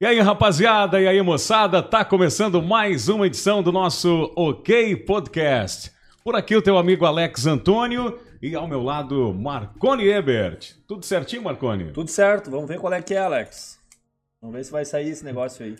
E aí, rapaziada, e aí, moçada, tá começando mais uma edição do nosso OK Podcast. Por aqui o teu amigo Alex Antônio e ao meu lado Marconi Ebert. Tudo certinho, Marconi? Tudo certo, vamos ver qual é que é, Alex. Vamos ver se vai sair esse negócio aí.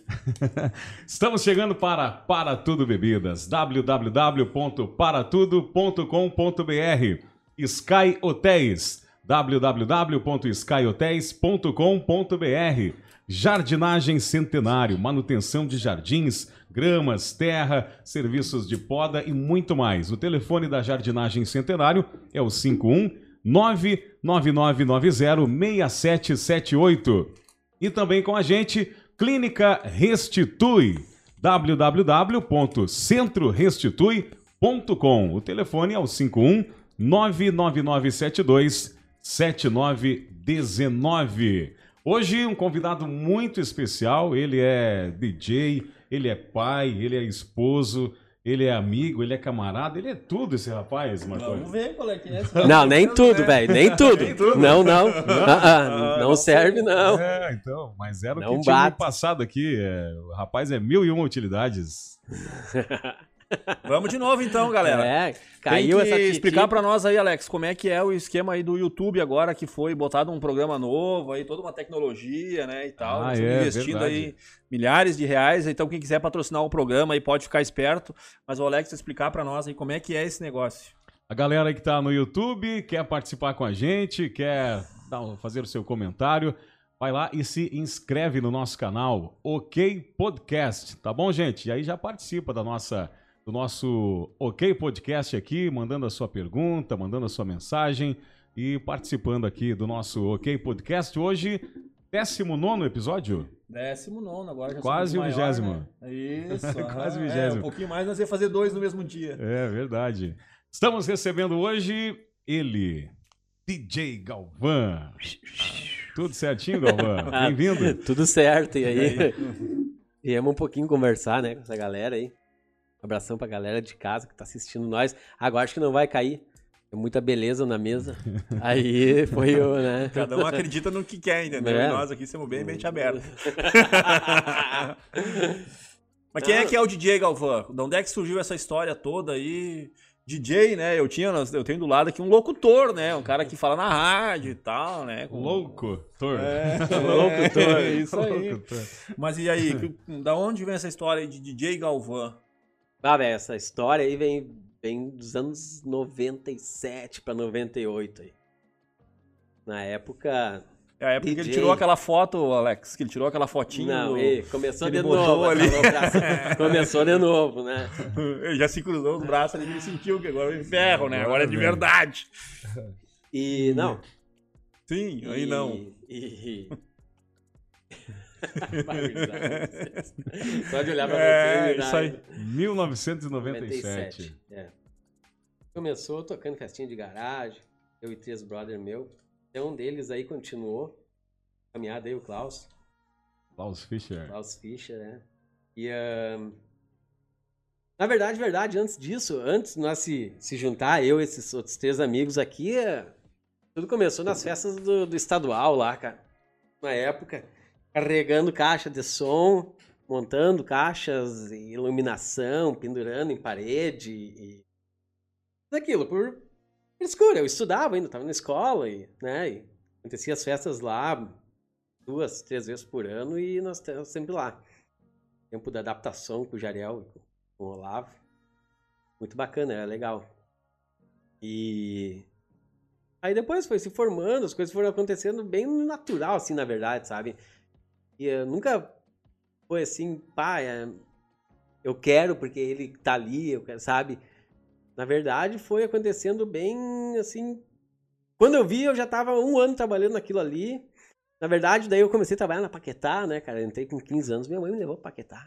Estamos chegando para Para Tudo Bebidas, www.paratudo.com.br Sky Hotéis, www.skyhotéis.com.br Jardinagem Centenário, manutenção de jardins, gramas, terra, serviços de poda e muito mais. O telefone da Jardinagem Centenário é o 51 99990 6778. E também com a gente, Clínica Restitui, www.centrorestitui.com. O telefone é o 51 99972 7919. Hoje um convidado muito especial, ele é DJ, ele é pai, ele é esposo, ele é amigo, ele é camarada, ele é tudo esse rapaz, Marconi. Vamos ver qual é que é. Não, nem tudo, velho, nem tudo. Não, não. Ah, ah, não serve, não. É, então, mas era o Não que tinha no passado aqui. é, o rapaz é mil e uma utilidades. Vamos de novo então, galera. É, caiu Tem que essa explicar pra nós aí, Alex, como é que é o esquema aí do YouTube agora que foi botado um programa novo aí, toda uma tecnologia, né, e tal. Ah, é, investindo verdade. aí milhares de reais, então quem quiser patrocinar o programa aí pode ficar esperto, mas o Alex explicar pra nós aí como é que é esse negócio. A galera que tá no YouTube, quer participar com a gente, quer fazer o seu comentário, vai lá e se inscreve no nosso canal, OK Podcast, tá bom, gente? E aí já participa da nossa do nosso OK Podcast aqui, mandando a sua pergunta, mandando a sua mensagem e participando aqui do nosso OK Podcast. Hoje, 19 episódio? Décimo nono, agora já Quase vigésimo. né? Isso. Quase vigésimo. É, um pouquinho mais nós ia fazer dois no mesmo dia. É verdade. Estamos recebendo hoje ele, DJ Galvão. Tudo certinho, Galvão? Ah, Bem-vindo. Tudo certo, e aí? Viemos um pouquinho conversar, né, com essa galera aí. Um abração pra galera de casa que tá assistindo nós. Agora acho que não vai cair. Tem muita beleza na mesa. Aí foi o, né? Cada um acredita no que quer, entendeu? É. E nós aqui somos bem mente aberta. Mas quem é que é o DJ Galvão? De onde é que surgiu essa história toda aí? DJ, né? Eu tinha, eu tenho do lado aqui um locutor, né? Um cara que fala na rádio e tal, né? Com- Louco, Tor. É, Locutor. é, isso aí. Locutor. Mas e aí, da onde vem essa história de DJ Galvão? Ah, velho, essa história aí vem, vem dos anos 97 pra 98 aí. Na época. É a época que ele DJ. tirou aquela foto, Alex, que ele tirou aquela fotinha. Não, do- começou de novo. ali. Começou de novo, né? Ele já se cruzou os braços ali e sentiu que agora é ferro, né? Agora é de Agora, verdade. E não. Sim, aí e- não. E... Só de olhar pra É, você. dá- isso aí. 1997. É. Começou tocando festinha de garagem, eu e três brother meu. Tem um deles aí continuou. Caminhada aí, o Klaus. Klaus Fischer. Klaus Fischer, né? E. ahn, Na verdade, verdade, antes disso, antes de nós se, se juntar, eu e esses outros três amigos aqui, é, tudo começou nas festas do, do estadual lá, cara. Na época, carregando caixa de som, montando caixas, iluminação, pendurando em parede e. Tudo aquilo, por escura. Eu estudava ainda, estava na escola, e, né? E acontecia as festas lá duas, três vezes por ano e nós estamos sempre lá. Tempo da adaptação com o Jariel e com o Olavo. Muito bacana, era legal. E aí depois foi se formando, as coisas foram acontecendo bem natural, assim, na verdade, sabe? E eh, nunca foi assim, pá, é, eu quero porque ele tá ali, eu quero, sabe? Na verdade, foi acontecendo bem, assim... Quando eu vi, eu já tava um ano trabalhando naquilo ali. Na verdade, daí eu comecei a trabalhar na Paquetá, né, cara? Eu entrei com 15 anos, minha mãe me levou pra Paquetá.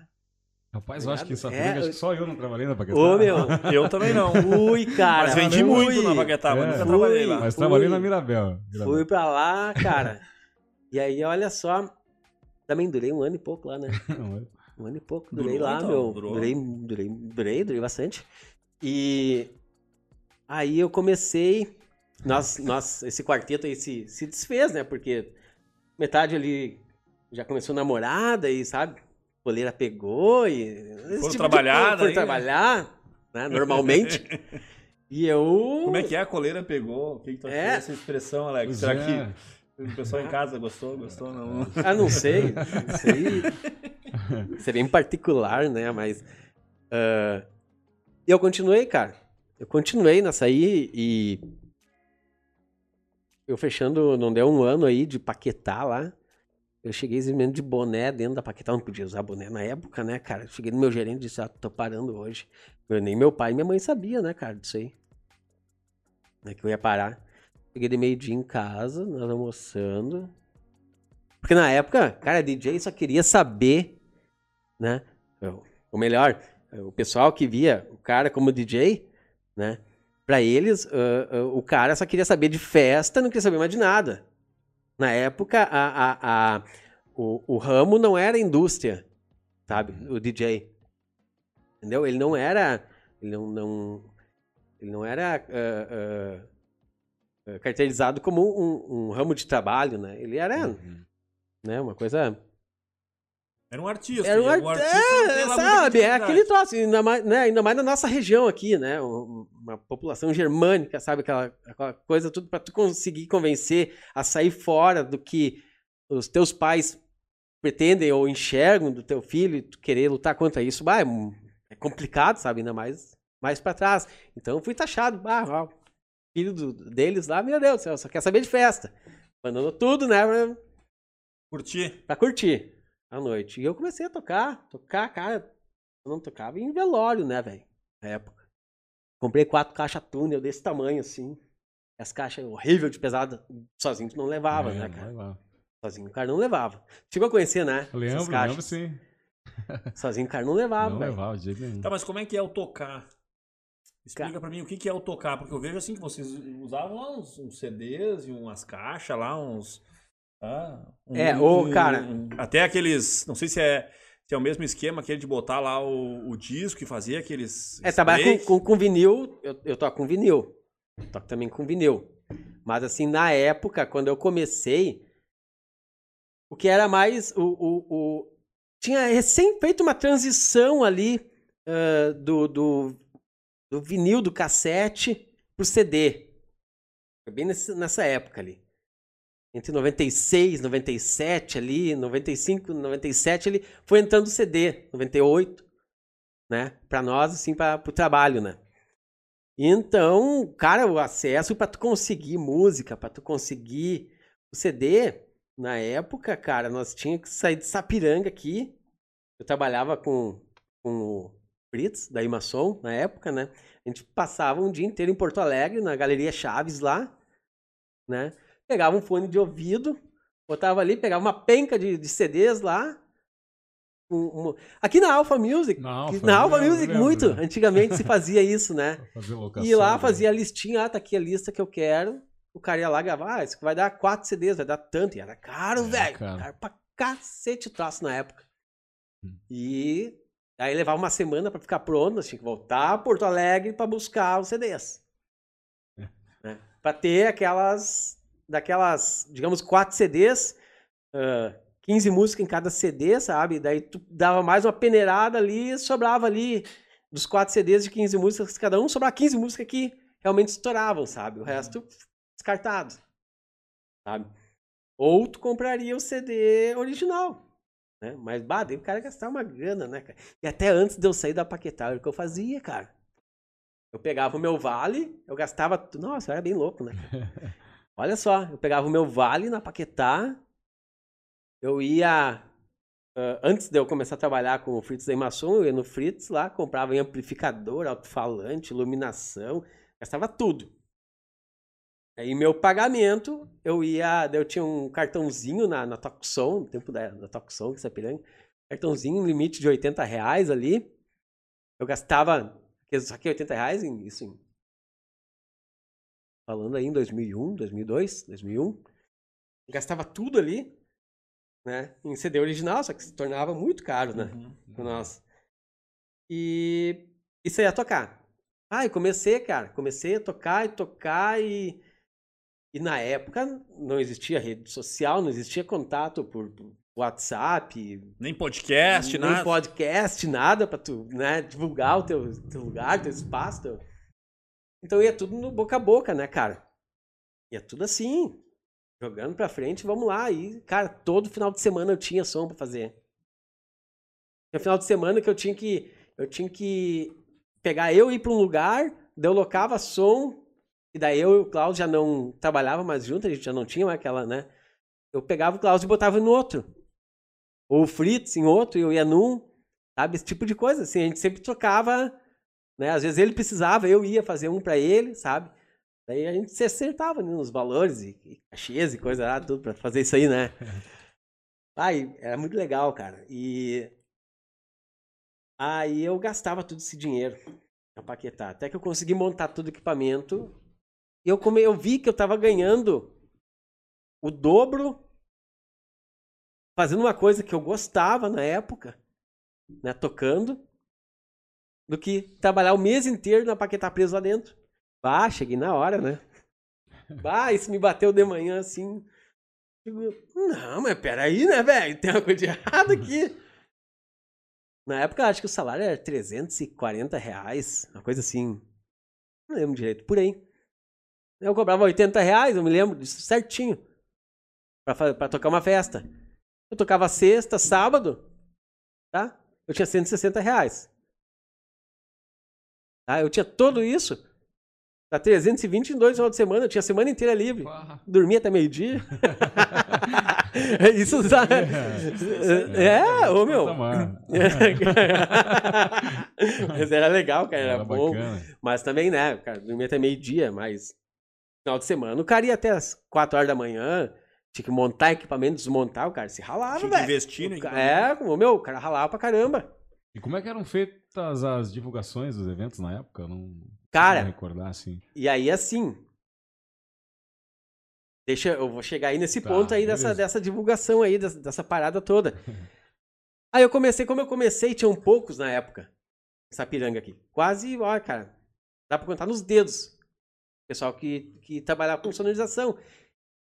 Rapaz, eu acho que essa É, briga, acho que eu- só eu não trabalhei na Paquetá. Ô, meu, Eu também não. fui, cara. Mas vendi fui. muito na Paquetá, mas É. nunca trabalhei lá. Mas Fui. trabalhei na Mirabel. Mirabel. Fui pra lá, cara. E aí, olha só. Também durei um ano e pouco lá, né? Um ano e pouco. Durei Durou, lá, então? meu. Durou? Durei, durei, durei, durei bastante. E aí eu comecei. Nós, nós, esse quarteto aí se, se desfez, né? Porque metade ali já começou namorada e, sabe, a coleira pegou e... Foram de trabalhar Foram daí, né? trabalhar, né, normalmente. e eu... Como é que é? A coleira pegou? O que, que tu achou É. dessa expressão, Alex? Pois Será é. que o pessoal em casa gostou? Gostou? Não. Ah, não sei. Isso aí seria particular, né? Mas. ah, eu continuei, cara. Eu continuei nessa aí e. Eu fechando, não deu um ano aí de Paquetá lá. Eu cheguei exibendo de boné dentro da Paquetá. Não podia usar boné na época, né, cara? Cheguei no meu gerente e disse: ah, tô parando hoje. Eu, nem meu pai e minha mãe sabia, né, cara, disso aí. Né, que eu ia parar. Cheguei de meio-dia em casa, nós almoçando. Porque na época, cara, DJ só queria saber, né? Ou melhor, o pessoal que via o cara como DJ, né? Pra eles, ah, ah, o cara só queria saber de festa, não queria saber mais de nada. Na época, a, a, a- o, o ramo não era indústria, sabe? O DJ. Entendeu? Ele não era. Ele não. não ele não era. ah, ah, caracterizado como um, um ramo de trabalho, né? Ele era Uhum. né? Uma coisa. Era um artista. Era um art... artista é, sabe? É aquele troço, ainda mais, né? ainda mais na nossa região aqui, né? Um- Uma população germânica, sabe? Aquela, aquela coisa, tudo para tu conseguir convencer a sair fora do que os teus pais pretendem ou enxergam do teu filho e tu querer lutar contra isso. Bah, é, é complicado, sabe? Ainda mais, mais para trás. Então eu fui taxado. Bah, filho do- deles lá, meu Deus do céu, só quer saber de festa. Abandonou tudo, né? pra- Curtir. pra curtir a noite. E eu comecei a tocar, tocar, cara. Eu não tocava em velório, né, velho? Na época. Comprei quatro caixas túnel desse tamanho, assim. As caixas horrível de pesada. Sozinho tu não levava, É, né, cara? lá. Sozinho o cara não levava. Chegou a conhecer, né? Lembro, lembro sim. Sozinho o cara não levava, Não velho. levava de jeito nenhum. Tá, mas como é que é o tocar? Explica Ca- pra mim o que que é o tocar, porque eu vejo assim que vocês usavam lá uns, uns CDs e umas caixas lá, uns. ah, um- É, ô, um- cara. um- até aqueles. Não sei se é, se é o mesmo esquema, aquele de botar lá o, o disco e fazer aqueles. É, trabalhar com, com, com vinil, eu, eu toco com vinil. Toco também com vinil. Mas assim, na época, quando eu comecei, o que era mais. O, o, o- tinha recém feito uma transição ali ah, do, do, do vinil, do cassete, pro CD. Foi bem nesse- nessa época ali. Entre 96, 97 ali, 95, 97, ele foi entrando o CD, 98 né? Para nós, assim, para o trabalho, né? Então, cara, o acesso para tu conseguir música, para tu conseguir o CD, na época, cara, nós tínhamos que sair de Sapiranga aqui. Eu trabalhava com, com Fritz, da Imação, na época, né? A gente passava um dia inteiro em Porto Alegre, na Galeria Chaves lá, né? Pegava um fone de ouvido, botava ali, pegava uma penca de, de CDs lá. um- um- Aqui na Alpha Music, Na Alpha, na Alpha lembro, Music, lembro, muito. lembro. Antigamente se fazia isso, né? Locação, E lá né? fazia a listinha, ah, tá aqui a lista que eu quero. O cara ia lá gravar, ah, isso vai dar quatro CDs, vai dar tanto. E era caro, É, velho. caro. Caro pra cacete o troço na época. Hum. E aí levava uma semana pra ficar pronto, nós tinha que voltar a Porto Alegre pra buscar os CDs. É. Né? Pra ter aquelas, daquelas, digamos, quatro CDs, ah, 15 músicas em cada CD, sabe? Daí tu dava mais uma peneirada ali, sobrava ali dos quatro CDs de 15 músicas cada um, sobrava 15 músicas que realmente estouravam, sabe? O resto descartado, sabe? Ou tu compraria o CD original, né? Mas, bah, daí o cara gastava uma grana, né, cara? E até antes de eu sair da Paquetá, era o que eu fazia, cara. Eu pegava o meu vale, eu gastava... Nossa, eu era bem louco, né? Olha só, eu pegava o meu vale na Paquetá, eu ia... ah, antes de eu começar a trabalhar com o Fritz da Imação, eu ia no Fritz lá, comprava em amplificador, alto-falante, iluminação, gastava tudo. Aí meu pagamento, eu ia. Eu tinha um cartãozinho na, na Toxon, no tempo da, da Toxon, que é Sapiranga, cartãozinho, um limite de 80 reais ali. Eu gastava. Eu saquei 80 reais em isso. Em, falando aí em 2001, 2002, 2001. Eu gastava tudo ali, né? Em CD original, só que se tornava muito caro, né? Uhum. pra nós. E isso aí ia tocar. Ah, e comecei, cara. Comecei a tocar e tocar e. E na época não existia rede social, não existia contato por, por WhatsApp, Nem podcast, nem nada. podcast, nada pra tu, né, divulgar o teu, teu lugar, teu espaço. teu- Então ia tudo no boca a boca, né, cara? Ia tudo assim, jogando pra frente, vamos lá. E, cara, todo final de semana eu tinha som pra fazer. Tinha final de semana que eu tinha que eu tinha que pegar eu e ir pra um lugar, daí eu locava som, e daí eu e o Klaus já não trabalhava mais junto, a gente já não tinha mais aquela, né? Eu pegava o Klaus e botava no outro. Ou o Fritz em outro, e eu ia num, sabe? Esse tipo de coisa, assim, a gente sempre trocava, né? Às vezes ele precisava, eu ia fazer um pra ele, sabe? Daí a gente se acertava né, nos valores e, e cachês e coisa lá, tudo pra fazer isso aí, né? Ai, era muito legal, cara. E aí eu gastava todo esse dinheiro na Paquetá. Até que eu consegui montar todo o equipamento. Eu, come... eu vi que eu tava ganhando o dobro fazendo uma coisa que eu gostava na época, né, tocando, do que trabalhar o mês inteiro na Paquetá preso lá dentro. Bah, cheguei na hora, né? Bah, isso me bateu de manhã assim. Não, mas peraí, né, velho? Tem uma coisa de errado aqui. Na época, acho que o salário era 340 reais, uma coisa assim. Não lembro direito, por aí. Eu cobrava 80 reais, eu me lembro disso certinho. Pra, pra tocar uma festa. Eu tocava sexta, sábado, tá? Eu tinha 160 reais. Tá? Eu tinha tudo isso. Dá 320 em dois final de semana, eu tinha a semana inteira livre. Dormia até meio-dia. isso, sabe? É, ô meu. Patamar. Mas era legal, cara, era, Era bom. bacana. Mas também, né, cara, dormia até meio-dia, mas final de semana o cara ia até as 4 horas da manhã, tinha que montar equipamento, desmontar, o cara se ralava, Tinha que velho. investir equipamento. É, como, meu, o cara ralava pra caramba. E como é que eram feitas as divulgações dos eventos na época? Eu Não Cara. não recordar assim. E aí, assim. Deixa, eu vou chegar aí nesse Tá, ponto aí dessa, beleza. dessa divulgação aí, dessa, dessa parada toda. aí eu comecei, como eu comecei, tinham poucos na época. Essa piranga aqui. Quase, ó, cara. Dá pra contar nos dedos. Pessoal que, que trabalhava com sonorização.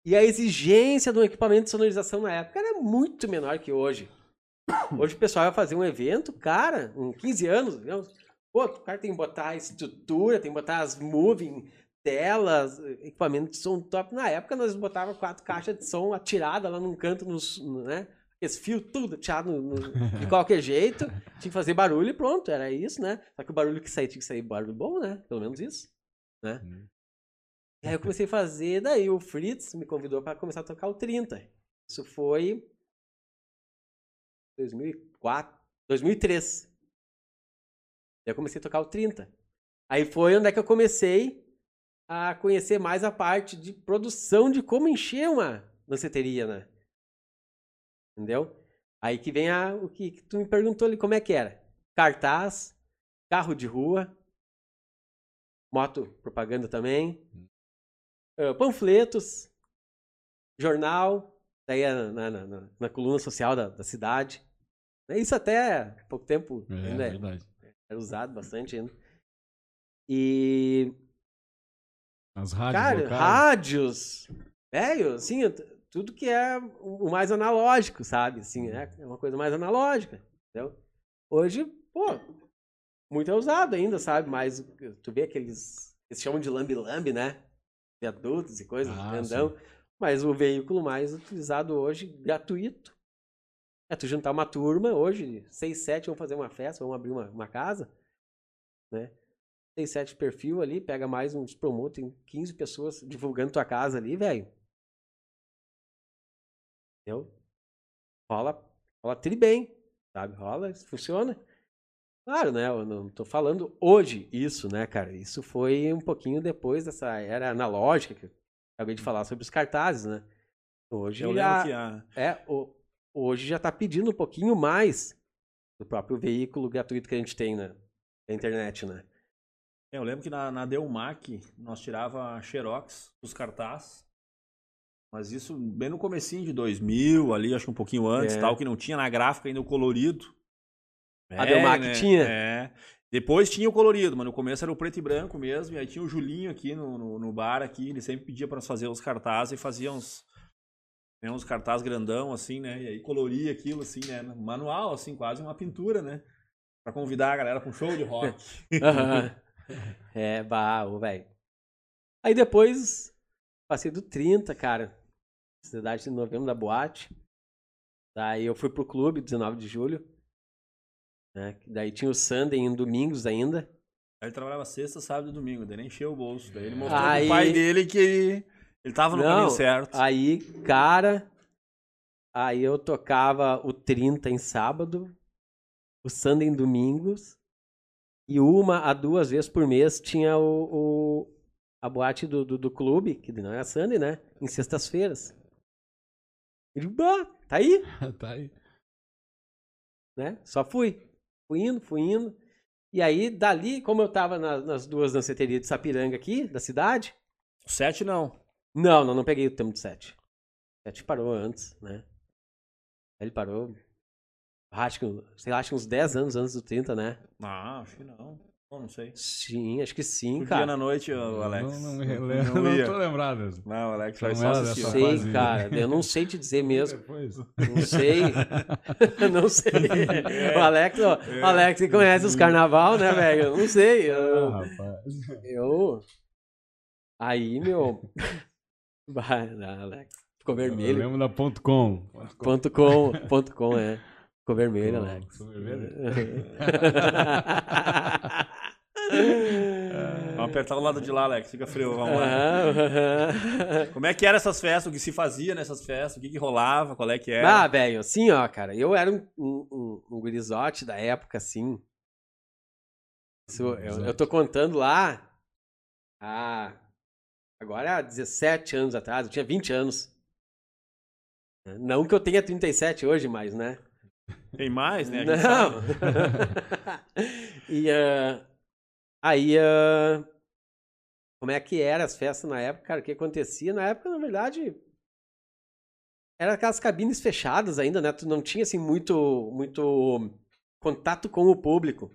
E a exigência do equipamento de sonorização na época era muito menor que hoje. Hoje o pessoal vai fazer um evento, cara, com 15 anos, entendeu? Pô, o cara tem que botar a estrutura, tem que botar as moving, telas, equipamento de som top. Na época nós botava quatro caixas de som atiradas lá num canto, nos, no- né? Esse fio tudo atirado no- no- de qualquer jeito. Tinha que fazer barulho e pronto, era isso, né? Só que o barulho que saía tinha que sair barulho bom, né? Pelo menos isso, né? Hum. Aí eu comecei a fazer, daí o Fritz me convidou para começar a tocar o 30. Isso foi 2004, 2003. Daí eu comecei a tocar o 30. Aí foi onde é que eu comecei a conhecer mais a parte de produção de como encher uma danceteria, né? Entendeu? Aí que vem a, o que, que tu me perguntou ali, como é que era? Cartaz, carro de rua, moto propaganda também, eh, panfletos, jornal, daí na, na, na- na coluna social da, da cidade. Isso até há pouco tempo É, ainda é- verdade. era usado bastante ainda. E, As rádios cara, locais. rádios, velho, assim, tudo que é o mais analógico, sabe? Assim, é é uma coisa mais analógica, entendeu? Hoje, pô, muito é usado ainda, sabe? Mas tu vê aqueles, eles chamam de lambi-lambi, né? Viadutos e coisas, Ah, grandão. Mas o veículo mais utilizado hoje, gratuito, é tu juntar uma turma, hoje, seis, sete vão fazer uma festa, vão abrir uma, uma casa, né? Seis, sete perfil ali, pega mais uns promotos, tem 15 pessoas divulgando tua casa ali, velho. Entendeu? Rola, rola tri bem, sabe? Rola, funciona. Claro, né? Eu não tô falando hoje isso, né, cara? Isso foi um pouquinho depois dessa era analógica que eu acabei de falar sobre os cartazes, né? Hoje Eu já, que a, é, o- hoje já tá pedindo um pouquinho mais do próprio veículo gratuito que a gente tem na, na internet, né? É, eu lembro que na, na Delmac nós tirava xerox dos cartaz. Mas isso bem no comecinho de 2000, ali, acho que um pouquinho antes, É. tal, que não tinha na gráfica ainda o colorido. A Delmac tinha? É. Depois tinha o colorido, mas no começo era o preto e branco mesmo. E aí tinha o Julinho aqui no, no, no bar aqui, ele sempre pedia para nós fazer os cartazes e fazia uns, Tem uns cartazes grandão, assim, né? E aí coloria aquilo, assim, né? Manual, assim, quase uma pintura, né? Pra convidar a galera pra um show de rock. Aham. é, ô, velho. Aí depois, passei do 30, cara. Cidade de novembro da boate. Daí eu fui pro clube, 19 de julho. Né? Daí tinha o Sunday em domingos ainda. Aí ele trabalhava sexta, sábado e domingo, daí ele encheu o bolso. Daí ele mostrou Aí- pro pai dele que ele, ele tava no Não, caminho certo. Aí, cara, aí eu tocava o 30 em sábado, o Sunday em domingos, e uma a duas vezes por mês tinha o, o- a boate do, do, do clube, que não era Sunday, né? Em sextas-feiras. Ele, bah, tá aí, tá aí. né? Só fui. Fui indo, fui indo. E aí, dali, como eu tava na- nas duas danceterias de Sapiranga aqui, da cidade, O sete não. Não, não, não peguei o tempo do 7. O 7 parou antes, né? Ele parou. Acho que, sei lá, acho que uns 10 anos antes do 30, né? Ah, acho que não. Não sei. Sim, acho que sim, Um dia cara. na noite, o Alex. Não, não me relembro. Não Não, ia. tô lembrado. Não, o Alex Não vai só assistir. Sei, fase. cara. Eu não sei te dizer mesmo. Depois. Não sei. não sei. O Alex, ó, o Alex que conhece os carnaval, né, velho? Eu não sei. Ah, Eu, rapaz. eu... Aí, meu. Vai, não, Alex. Ficou Eu vermelho. lembro da ponto .com. Ponto com, ponto com, é. Ficou vermelho, Ficou- Alex. ficou vermelho? Apertar do lado de lá, Alex. Fica frio, vamos lá. Como é que eram essas festas? O que se fazia nessas festas? O que, que rolava? Qual é que era? Ah, velho, assim, ó, cara, eu era um, um, um, gurizote da época, assim. Isso, eu, eu tô contando lá. Ah, agora há 17 anos atrás, eu tinha 20 anos. Não que eu tenha 37 hoje, mas, né? Tem mais, né? Não! e ah, aí, ah, como é que eram as festas na época, cara? O que acontecia? Na época, na verdade, eram aquelas cabines fechadas ainda, né? Tu não tinha, assim, muito, muito contato com o público.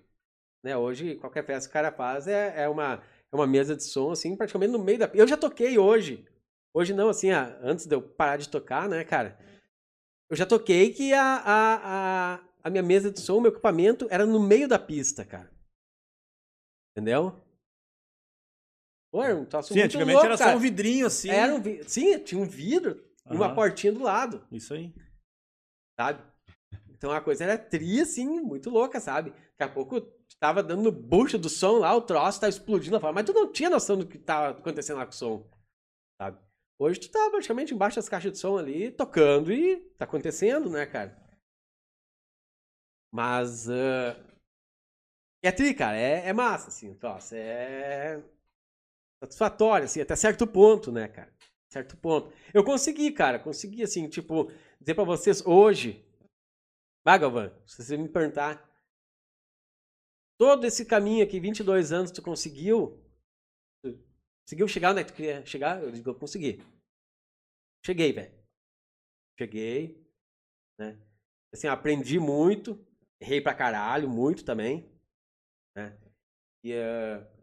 Né? Hoje, qualquer festa que o cara faz é, é, uma, é uma mesa de som, assim, praticamente no meio da... Eu já toquei hoje. Hoje não, assim, antes de eu parar de tocar, né, cara? Eu já toquei que a, a, a, a minha mesa de som, meu equipamento, era no meio da pista, cara. Entendeu? Pô, era um troço Sim, muito antigamente louco, era cara. só um vidrinho assim. Era um vi- Sim, tinha um vidro e uma Aham. portinha do lado, Isso aí. sabe? Então a coisa era tri, assim, muito louca, sabe? Daqui a pouco tu tava dando no bucho do som lá, o troço tava explodindo lá fora, mas tu não tinha noção do que tava acontecendo lá com o som, sabe? Hoje tu tá praticamente embaixo das caixas de som ali, tocando e tá acontecendo, né, cara? Mas. ah, é tri, cara, é, é massa, assim, o troço. É satisfatório, assim, até certo ponto, né, cara? Certo ponto. Eu consegui, cara, consegui, assim, tipo, dizer pra vocês hoje. Galvão, se você me perguntar. Todo esse caminho aqui, 22 anos, tu conseguiu? Tu conseguiu chegar onde é tu queria chegar? Eu digo, eu consegui. Cheguei, velho. Cheguei, né? Assim, aprendi muito, errei pra caralho, muito também, né? E eh,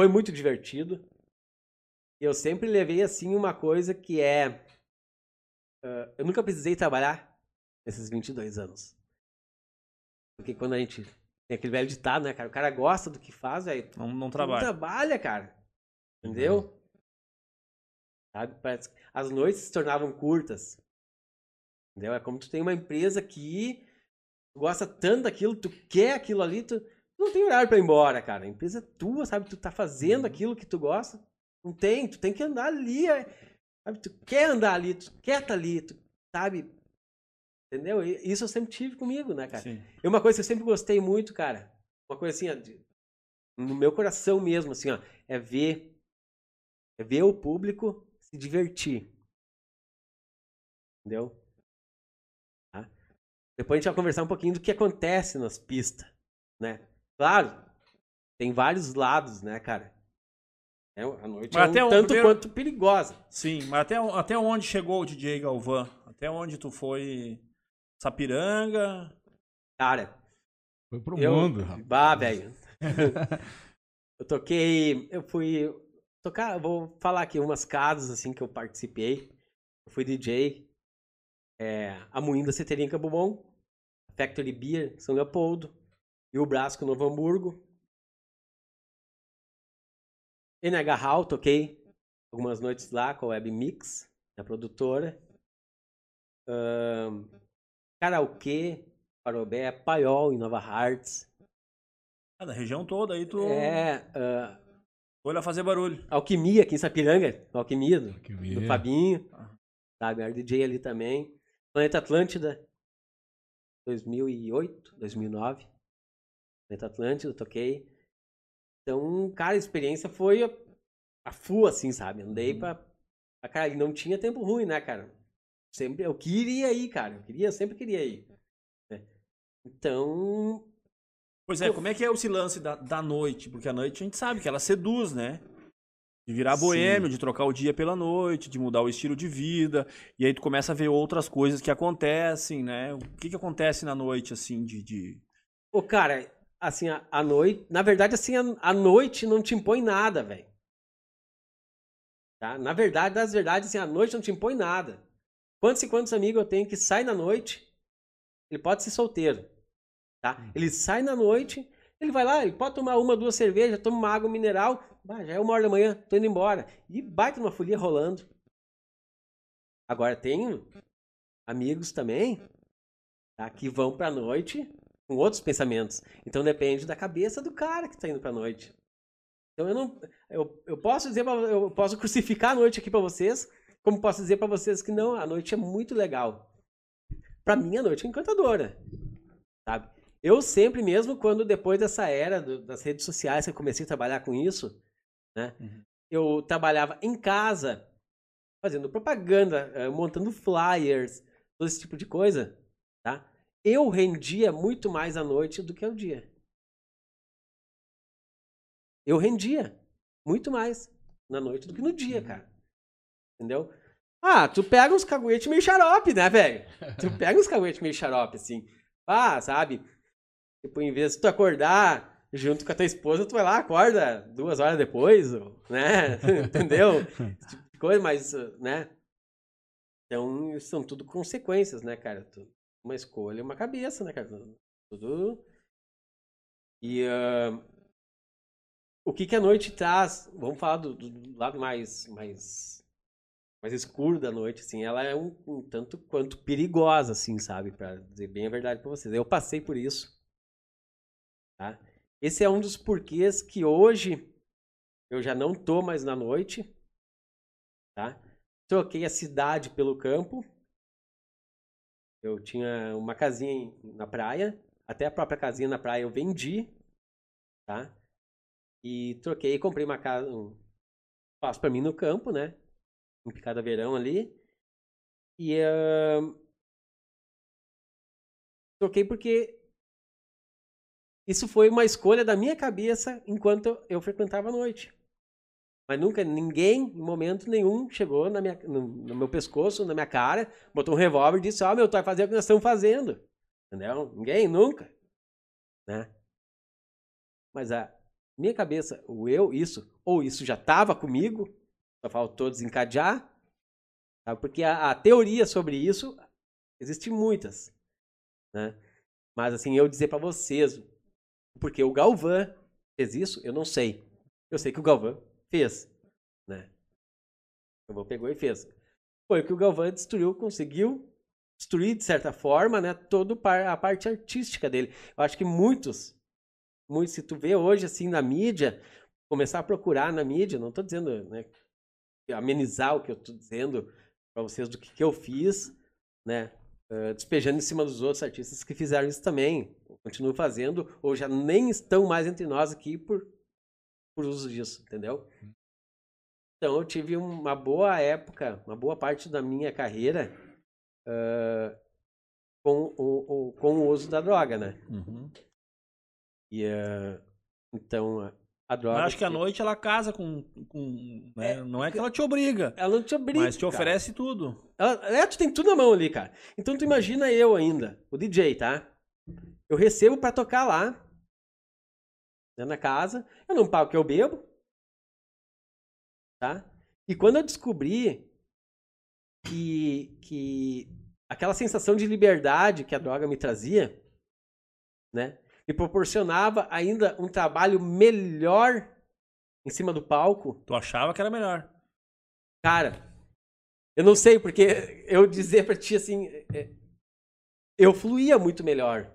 foi muito divertido. Eu sempre levei, assim, uma coisa que é... eh, eu nunca precisei trabalhar nesses 22 anos. Porque quando a gente... Tem aquele velho ditado, né, cara? O cara gosta do que faz, velho. Não, não Não trabalha. trabalha, cara. Entendeu? Sabe? Parece que as noites se tornavam curtas. Entendeu? É como tu tem uma empresa que gosta tanto daquilo, tu quer aquilo ali, tu não tem horário pra ir embora, cara. A empresa é tua, sabe? Tu tá fazendo aquilo que tu gosta. Não tem, tu tem que andar ali. é, Sabe? Tu quer andar ali, tu quer estar ali, tu sabe? Entendeu? Isso eu sempre tive comigo, né, cara? Sim. E uma coisa que eu sempre gostei muito, cara, uma coisa assim, ó, no meu coração mesmo, assim, ó, é ver, é ver o público se divertir. Entendeu? Tá? Depois a gente vai conversar um pouquinho do que acontece nas pistas, né? Claro, tem vários lados, né, cara? É, a noite Mas é até um tanto primeiro- quanto perigosa. Sim, mas até, até onde chegou o DJ Galvão? Até onde tu foi? Sapiranga? Cara, Foi pro eu, mundo, rapaz. Bah, velho. eu toquei, eu fui tocar, vou falar aqui umas casas assim que eu participei. Eu fui DJ. É, a Moinda Ceteria em Campo Bom. Factory Beer, São Leopoldo. E o Brasco, Novo Hamburgo. NH Hall, toquei algumas noites lá com a Web Mix, a produtora. Um, karaokê, Parobé, Paiol, em Nova Hartz. Ah, da região toda aí tu É, uh, olha fazer barulho. Alquimia aqui em Sapiranga, Alquimia, do, Alquimia. do Fabinho, Ah. sabe, era DJ ali também. Planeta Atlântida, 2008, 2009. Planeta Atlântida, toquei. Então, cara, a experiência foi a, a full, assim, sabe? Andei pra, pra caralho. E não tinha tempo ruim, né, cara? Sempre, eu queria ir, cara. Eu queria, sempre queria ir. né? Então, Pois é, como é que é esse lance da, da noite? Porque a noite a gente sabe que ela seduz, né? De virar Sim. boêmio, de trocar o dia pela noite, de mudar o estilo de vida. E aí tu começa a ver outras coisas que acontecem, né? O que que acontece na noite, assim, de... de... Ô, cara, assim, a, a noite. Na verdade, assim, a, a noite não te impõe nada, velho. Tá? Na verdade, das verdades, assim, a noite não te impõe nada. Quantos e quantos amigos eu tenho que saem na noite? Ele pode ser solteiro. Tá? Ele sai na noite, ele vai lá, ele pode tomar uma, duas cervejas, toma uma água mineral. Bah, já é uma hora da manhã, tô indo embora. E baita uma folia rolando. Agora, tenho amigos também tá, que vão pra noite com outros pensamentos. Então depende da cabeça do cara que tá indo pra noite. Então eu não. Eu, eu posso dizer, pra, eu posso crucificar a noite aqui pra vocês, como posso dizer pra vocês que não, a noite é muito legal. Pra mim a noite é encantadora. Sabe? Eu sempre, mesmo quando depois dessa era do- das redes sociais que eu comecei a trabalhar com isso, né? Uhum. Eu trabalhava em casa, fazendo propaganda, eh, montando flyers, todo esse tipo de coisa? Eu rendia muito mais à noite do que ao dia. Eu rendia muito mais na noite do que no dia, cara. Entendeu? Ah, tu pega uns caguetes meio xarope, né, velho? Tu pega uns caguetes meio xarope, assim. Ah, sabe? Tipo, em vez de tu acordar junto com a tua esposa, tu vai lá, acorda duas horas depois, né? Entendeu? Esse tipo de coisa, mas, né? Então, são tudo consequências, né, cara? Tu- Uma escolha, uma cabeça, né, cara? Tudo. E ah, o que, que a noite traz? Vamos falar do, do- do lado mais, mais, mais escuro da noite, assim. Ela é um, um tanto quanto perigosa, assim, sabe? Pra dizer bem a verdade pra vocês. Eu passei por isso. Tá? Esse é um dos porquês que hoje eu já não tô mais na noite. Tá? Troquei a cidade pelo campo. Eu tinha uma casinha na praia. Até a própria casinha na praia eu vendi. Tá? E troquei, comprei uma casa, um espaço pra mim no campo, né? Em Picada Verão ali. E ahn, troquei porque isso foi uma escolha da minha cabeça enquanto eu frequentava a noite. Mas nunca, ninguém, em momento nenhum, chegou na minha, no, no meu pescoço, na minha cara, botou um revólver e disse, ó, meu, tu vai fazer o que nós estamos fazendo. Entendeu? Ninguém, nunca. Né? Mas a minha cabeça, o eu, isso, ou isso já estava comigo, só faltou desencadear, sabe? porque a, a teoria sobre isso, existem muitas. Né? Mas assim, eu dizer pra vocês, porque o Galvão fez isso, eu não sei. Eu sei que o Galvão fez, né? O Galvão pegou e fez. Foi o que o Galvão destruiu, conseguiu destruir de certa forma, né, toda a parte artística dele. Eu acho que muitos, muitos, se tu vê hoje assim na mídia, começar a procurar na mídia, não tô dizendo, né, amenizar o que eu tô dizendo pra vocês do que, que eu fiz, né, eh, despejando em cima dos outros artistas que fizeram isso também, continuam fazendo, ou já nem estão mais entre nós aqui por, uso disso, entendeu? Então eu tive uma boa época, uma boa parte da minha carreira ah, com, o, o- com o uso da droga, né? E ah, então a- droga. Eu acho que a noite ela casa com. com né? Não é que ela te obriga, ela não te obriga. mas te cara. oferece tudo. Ela, é, tu tem tudo na mão ali, cara. Então tu imagina eu ainda, o DJ, tá? Eu recebo pra tocar lá, né, na casa. Eu não pago o que eu bebo, tá? E quando eu descobri que, que aquela sensação de liberdade que a droga me trazia, né? Me proporcionava ainda um trabalho melhor em cima do palco. Tu achava que era melhor. Cara, eu não sei, porque eu dizer pra ti assim, é, eu fluía muito melhor.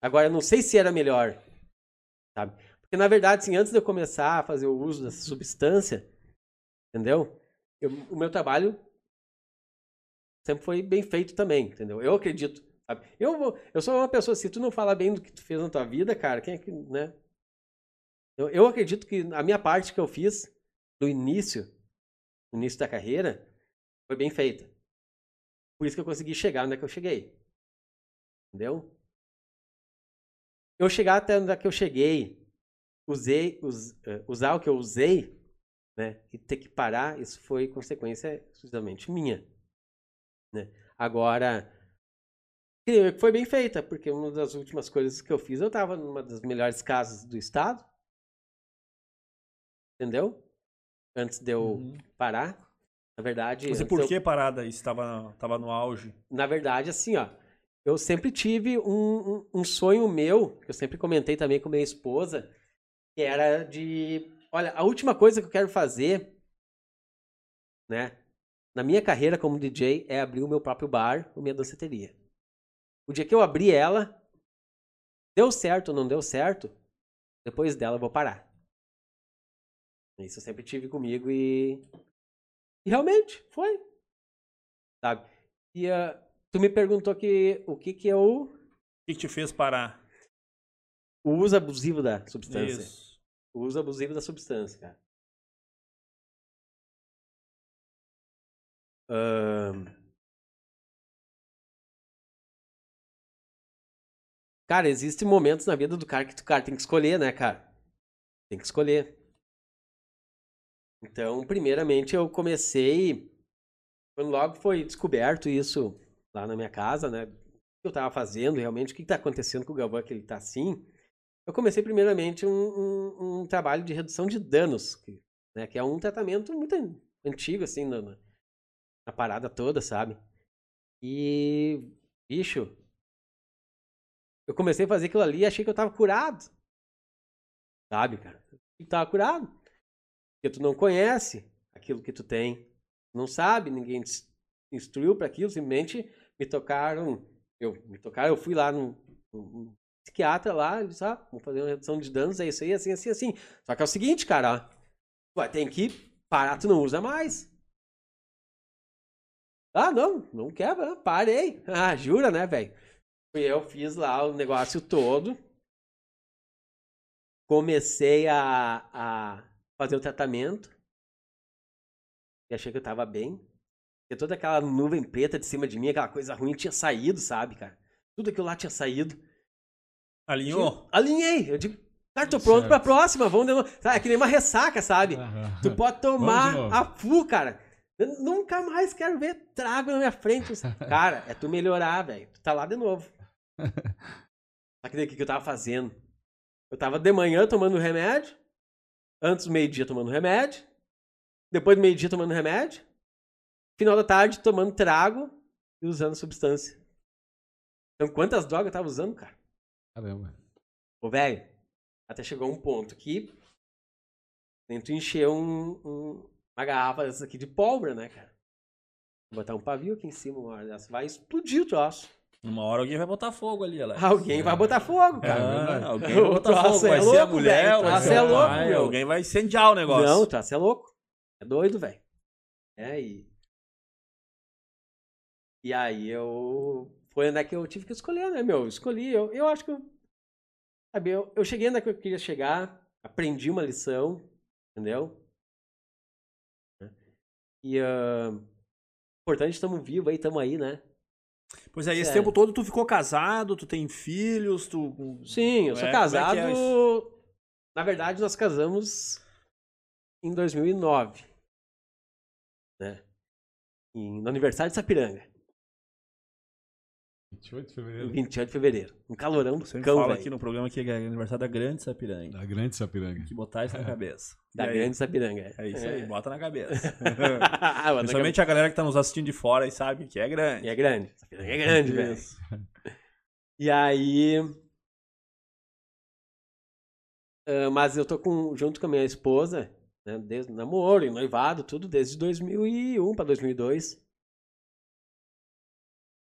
Agora, eu não sei se era melhor, sabe? Porque, na verdade, assim, antes de eu começar a fazer o uso dessa substância, entendeu? Eu- o meu trabalho sempre foi bem feito também, entendeu? Eu acredito, sabe? Eu, vou- eu sou uma pessoa, se tu não fala bem do que tu fez na tua vida, cara, quem é que, né? Eu, eu acredito que a minha parte que eu fiz no início, início da carreira, foi bem feita. Por isso que eu consegui chegar onde é que eu cheguei. Entendeu? Eu chegar até onde é que eu cheguei, usei, us- eh, usar o que eu usei, né? E ter que parar, isso foi consequência exclusivamente minha. Né? Agora, creio que foi bem feita, porque uma das últimas coisas que eu fiz, eu estava numa das melhores casas do estado. Entendeu? Antes de eu Uhum. parar. Na verdade. Mas e por eu- que parada? Isso tava, tava no auge. na verdade, assim, ó, eu sempre tive um, um, um sonho meu, que eu sempre comentei também com minha esposa, que era de, olha, a última coisa que eu quero fazer, né, na minha carreira como DJ é abrir o meu próprio bar, a minha danceteria. O dia que eu abri ela, deu certo ou não deu certo, depois dela eu vou parar. Isso eu sempre tive comigo e, e realmente foi, sabe? E ah, tu me perguntou que o que que é o, O que, te fez parar? o uso abusivo da substância. Isso. O uso abusivo da substância, cara. Cara, existem momentos na vida do cara que o cara tem que escolher, né, cara? Tem que escolher. Então, primeiramente, eu comecei. Quando logo foi descoberto isso lá na minha casa, né? O que eu tava fazendo realmente, o que, tá acontecendo com o Galvão que ele tá assim. Eu comecei primeiramente um, um- um trabalho de redução de danos, que, né, que é um tratamento muito an- antigo, assim, na, na- parada toda, sabe? E, bicho, eu comecei a fazer aquilo ali e achei que eu tava curado. Sabe, cara? Eu tava curado. Porque tu não conhece aquilo que tu tem. Não sabe, ninguém te instruiu para aquilo, simplesmente me tocaram. Eu me tocaram, eu fui lá num, num psiquiatra lá, ele disse, ah, vamos fazer uma redução de danos, é isso aí, assim, assim, assim. Só que é o seguinte, cara, ó, ter que parar, tu não usa mais. Ah, não, não quer, ah, parei. Ah, jura, né, velho? Eu fiz lá o negócio todo. Comecei a, a fazer o tratamento. E achei que eu tava bem. Porque toda aquela nuvem preta de cima de mim, aquela coisa ruim, tinha saído, sabe, cara? Tudo aquilo lá tinha saído. Alinhou? Alinhei. Eu digo, cara, tô pronto Certo. pra próxima. Vamos de novo. Sabe, É que nem uma ressaca, sabe? Aham. Tu pode tomar a full, cara. Eu nunca mais quero ver trago na minha frente. Cara, é tu melhorar, velho. Tu tá lá de novo. Só que daí o que eu tava fazendo? Eu tava de manhã tomando remédio. Antes do meio-dia tomando remédio. Depois do meio-dia tomando remédio. Final da tarde tomando trago e usando substância. Então, quantas drogas eu tava usando, cara? Caramba. Ô, velho, até chegou um ponto que tu encher um, um- uma garrafa dessa aqui de pólvora, né, cara? Botar um pavio aqui em cima, uma hora dessa, vai explodir o troço. Uma hora alguém vai botar fogo ali, Alex. Alguém vai botar fogo, É cara. Ah, alguém vai botar fogo. é Vai ser a louco, mulher, velho. O vai ser é louco, pai. Alguém vai incendiar o negócio. Não, o troço é louco. É doido, velho. É, e... E aí eu... Foi onde é que eu tive que escolher, né, meu? Escolhi, eu, eu acho que eu... Sabe, eu, eu cheguei onde é que eu queria chegar, aprendi uma lição, entendeu? E... ah, importante, estamos vivos aí, estamos aí, né? Pois é, esse Sério. tempo todo tu ficou casado, tu tem filhos, tu. Sim, eu sou É, como é casado. é Na verdade, nós casamos em 2009. Né? Em- no aniversário de Sapiranga. 28 de fevereiro. 28 de fevereiro. Um calorão do Você cão, fala velho. aqui no programa que é aniversário da Grande Sapiranga. Da Grande Sapiranga. Que botar isso na cabeça. Da E aí? grande Sapiranga. É isso aí, bota na cabeça. Principalmente a galera que tá nos assistindo de fora e sabe que é E grande. é grande. Sapiranga é grande, velho. E aí. ah, mas eu tô com, junto com a minha esposa, né, desde namoro e noivado, tudo desde 2001 pra 2002.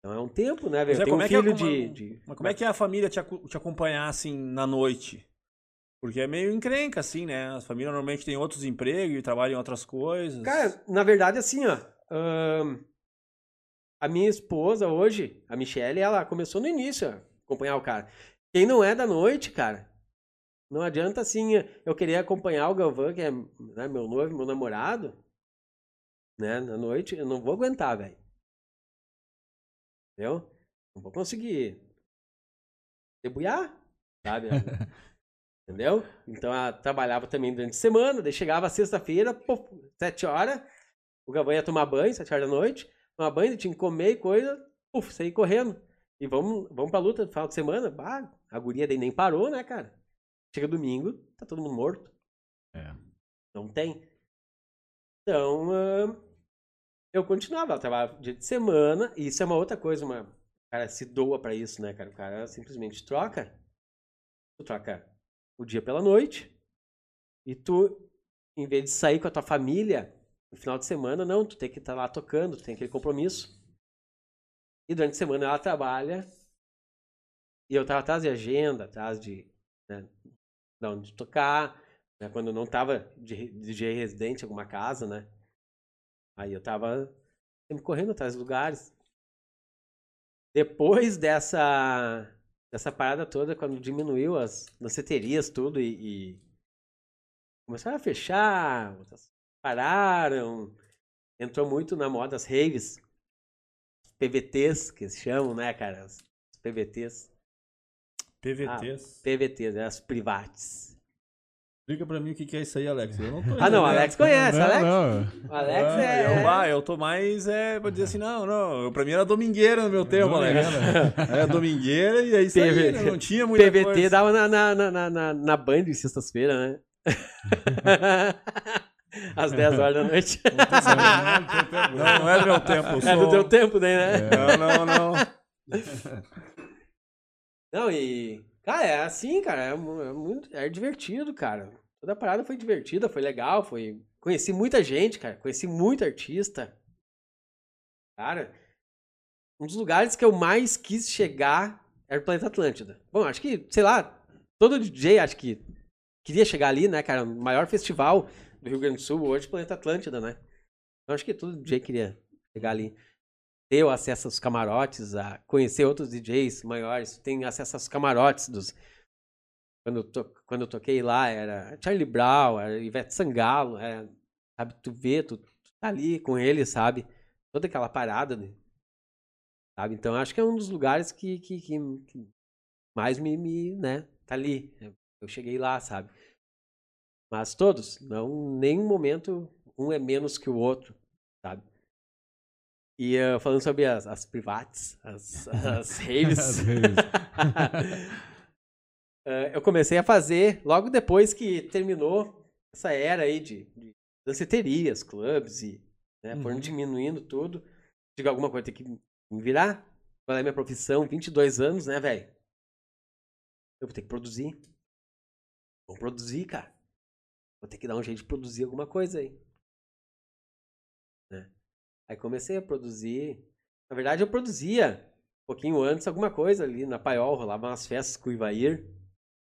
Então é um tempo, né, velho? Mas é, como um é que é filho como- de, de- Mas como é que é a família te, te acompanhar assim na noite? Porque é meio encrenca, assim, né? As famílias normalmente têm outros empregos e trabalham em outras coisas. Cara, na verdade, assim, ó. ahn, a minha esposa hoje, a Michelle, ela começou no início a acompanhar o cara. Quem não é da noite, cara, não adianta assim eu querer acompanhar o Galvão, que é né, meu noivo, meu namorado, né, na noite, eu não vou aguentar, velho. Entendeu? Não vou conseguir debulhar, sabe? Entendeu? Então ela trabalhava também durante a semana, daí chegava sexta-feira, sete horas, o Galvão ia tomar banho, sete horas da noite, tomar banho, tinha que comer e coisa, puf, sair correndo. E vamos, vamos pra luta no final de semana. Bah, a guria daí nem parou, né, cara? Chega domingo, tá todo mundo morto. É. Não tem. Então, ahn, eu continuava, ela trabalhava dia de semana, e isso é uma outra coisa, uma, o cara se doa pra isso, né, cara? O cara simplesmente troca. Tu troca o dia pela noite, e tu, em vez de sair com a tua família no final de semana, não, tu tem que estar lá tocando, tu tem aquele compromisso. E durante a semana ela trabalha, e eu tava atrás de agenda, atrás de, né, de onde tocar, né, quando não tava de re- DJ residente em alguma casa, né? Aí eu tava sempre correndo atrás de lugares. Depois dessa dessa parada toda, quando diminuiu as danceterias, tudo, e, e começaram a fechar, pararam, entrou muito na moda as raves, PVTs, que se chamam, né, cara? PVTs. PVTs. PVTs, né? As privates. Explica pra mim o que é isso aí, Alex. Eu não tô Ah, não, entendendo. Alex conhece, não, Alex. não. O Alex Ah, é. Eu, ah, eu tô mais, é, vou dizer assim, não, não. eu- Pra mim era domingueira no meu tempo, Alex. É, domingueira e é aí, PV. né? Não tinha muita PVT coisa. dava na, na, na, na, na, Band em sextas-feiras, né? Às 10 horas da noite. Não, não é do meu tempo. Sou... É do teu tempo, daí, né? Não, não, não. Não, e. Cara, é assim, cara. É, é muito. É divertido, cara. Toda a parada foi divertida, foi legal, foi. Conheci muita gente, cara. Conheci muito artista. Cara, um dos lugares que eu mais quis chegar era o Planeta Atlântida. Bom, acho que, sei lá, todo DJ acho que queria chegar ali, né, cara? O maior festival do Rio Grande do Sul hoje, Planeta Atlântida, né? Então acho que todo DJ queria chegar ali. Ter acesso aos camarotes, a conhecer outros DJs maiores, tem acesso aos camarotes dos. Quando eu, to... Quando eu toquei lá, era Charlie Brown, era Ivete Sangalo, era, sabe? Tu vê, tu, tu tá ali com ele, sabe? Toda aquela parada, né? sabe? Então acho que é um dos lugares que, que, que, que mais me, me, né? Tá ali. Eu cheguei lá, sabe? Mas todos, não, nenhum momento um é menos que o outro, sabe? E eh, falando sobre as, as privates, as, as raves, As raves. eh, eu comecei a fazer logo depois que terminou essa era aí de, de danceterias, clubes e né, foram Uhum. diminuindo tudo. Digo, alguma coisa tem que me virar. Qual é a minha profissão? 22 anos, né, velho? Eu vou ter que produzir. Vou produzir, cara. Vou ter que dar um jeito de produzir alguma coisa aí. Aí comecei a produzir. Na verdade, eu produzia um pouquinho antes alguma coisa ali na Paiol, rolava umas festas com o Ivair,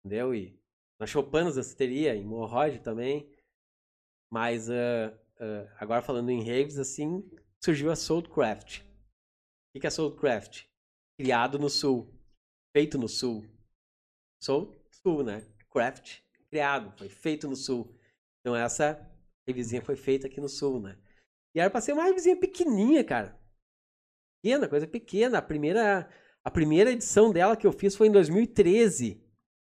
entendeu? E na Chopanas Danceteria, em Morrode também. Mas ah, ah, agora falando em raves, assim, surgiu a Soulcraft. O que é Soulcraft? Criado no Sul. Feito no Sul. Soul, Sul, né? Craft, criado, foi feito no Sul. Então essa revisinha foi feita aqui no Sul, né? E era pra ser uma revisinha pequenininha, cara. Pequena, coisa pequena. A primeira, a primeira edição dela que eu fiz foi em 2013.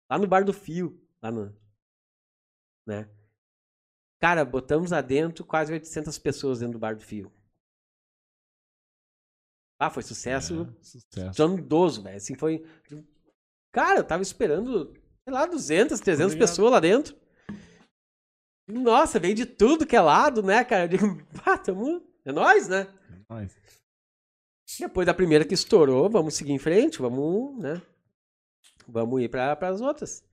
Lá no Bar do Fio. Lá no... Né? Cara, botamos lá dentro quase 800 pessoas dentro do Bar do Fio. Ah, foi sucesso É, sucesso. estrondoso, velho. Assim, foi... Cara, eu tava esperando, sei lá, 200, 300 ligado. pessoas lá dentro. Nossa, veio de tudo que é lado, né, cara? Eu digo, pá, tamo... É nóis, né? Mas, Depois da primeira que estourou, vamos seguir em frente, vamos, né? Vamos ir para as outras.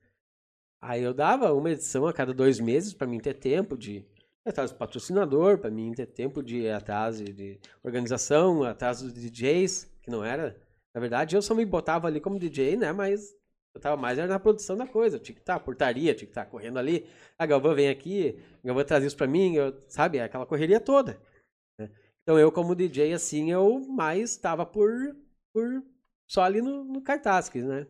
Aí eu dava uma edição a cada dois meses para mim ter tempo de atrás do patrocinador, para mim ter tempo de atrás de, de organização, atrás dos DJs, que não era. Na verdade, eu só me botava ali como DJ, né? Mas eu tava mais era na produção da coisa. Eu tinha que estar, portaria, tinha que estar correndo ali. A Galvão vem aqui, a Galvão traz isso para mim, eu, sabe? Aquela correria toda. né? Então eu, como DJ, assim, eu mais estava por, por só ali no, no cartaz, né?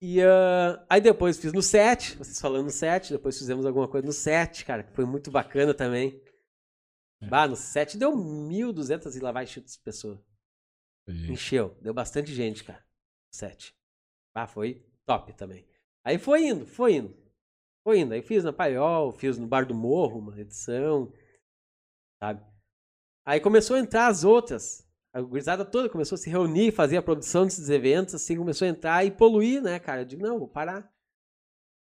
E ah, aí depois fiz no set, vocês falando no set, depois fizemos alguma coisa no set, cara, que foi muito bacana também. É. Bah, no set deu 1.200 e lá vai chutes pessoas. Encheu, deu bastante gente, cara. Set. Ah, foi top também. Aí foi indo, foi indo. Foi indo. Aí fiz na Paiol, fiz no Bar do Morro, uma edição. Sabe? Aí começou a entrar as outras. A gurizada toda começou a se reunir, fazer a produção desses eventos, assim, começou a entrar e poluir, né, cara? Eu digo, não, vou parar.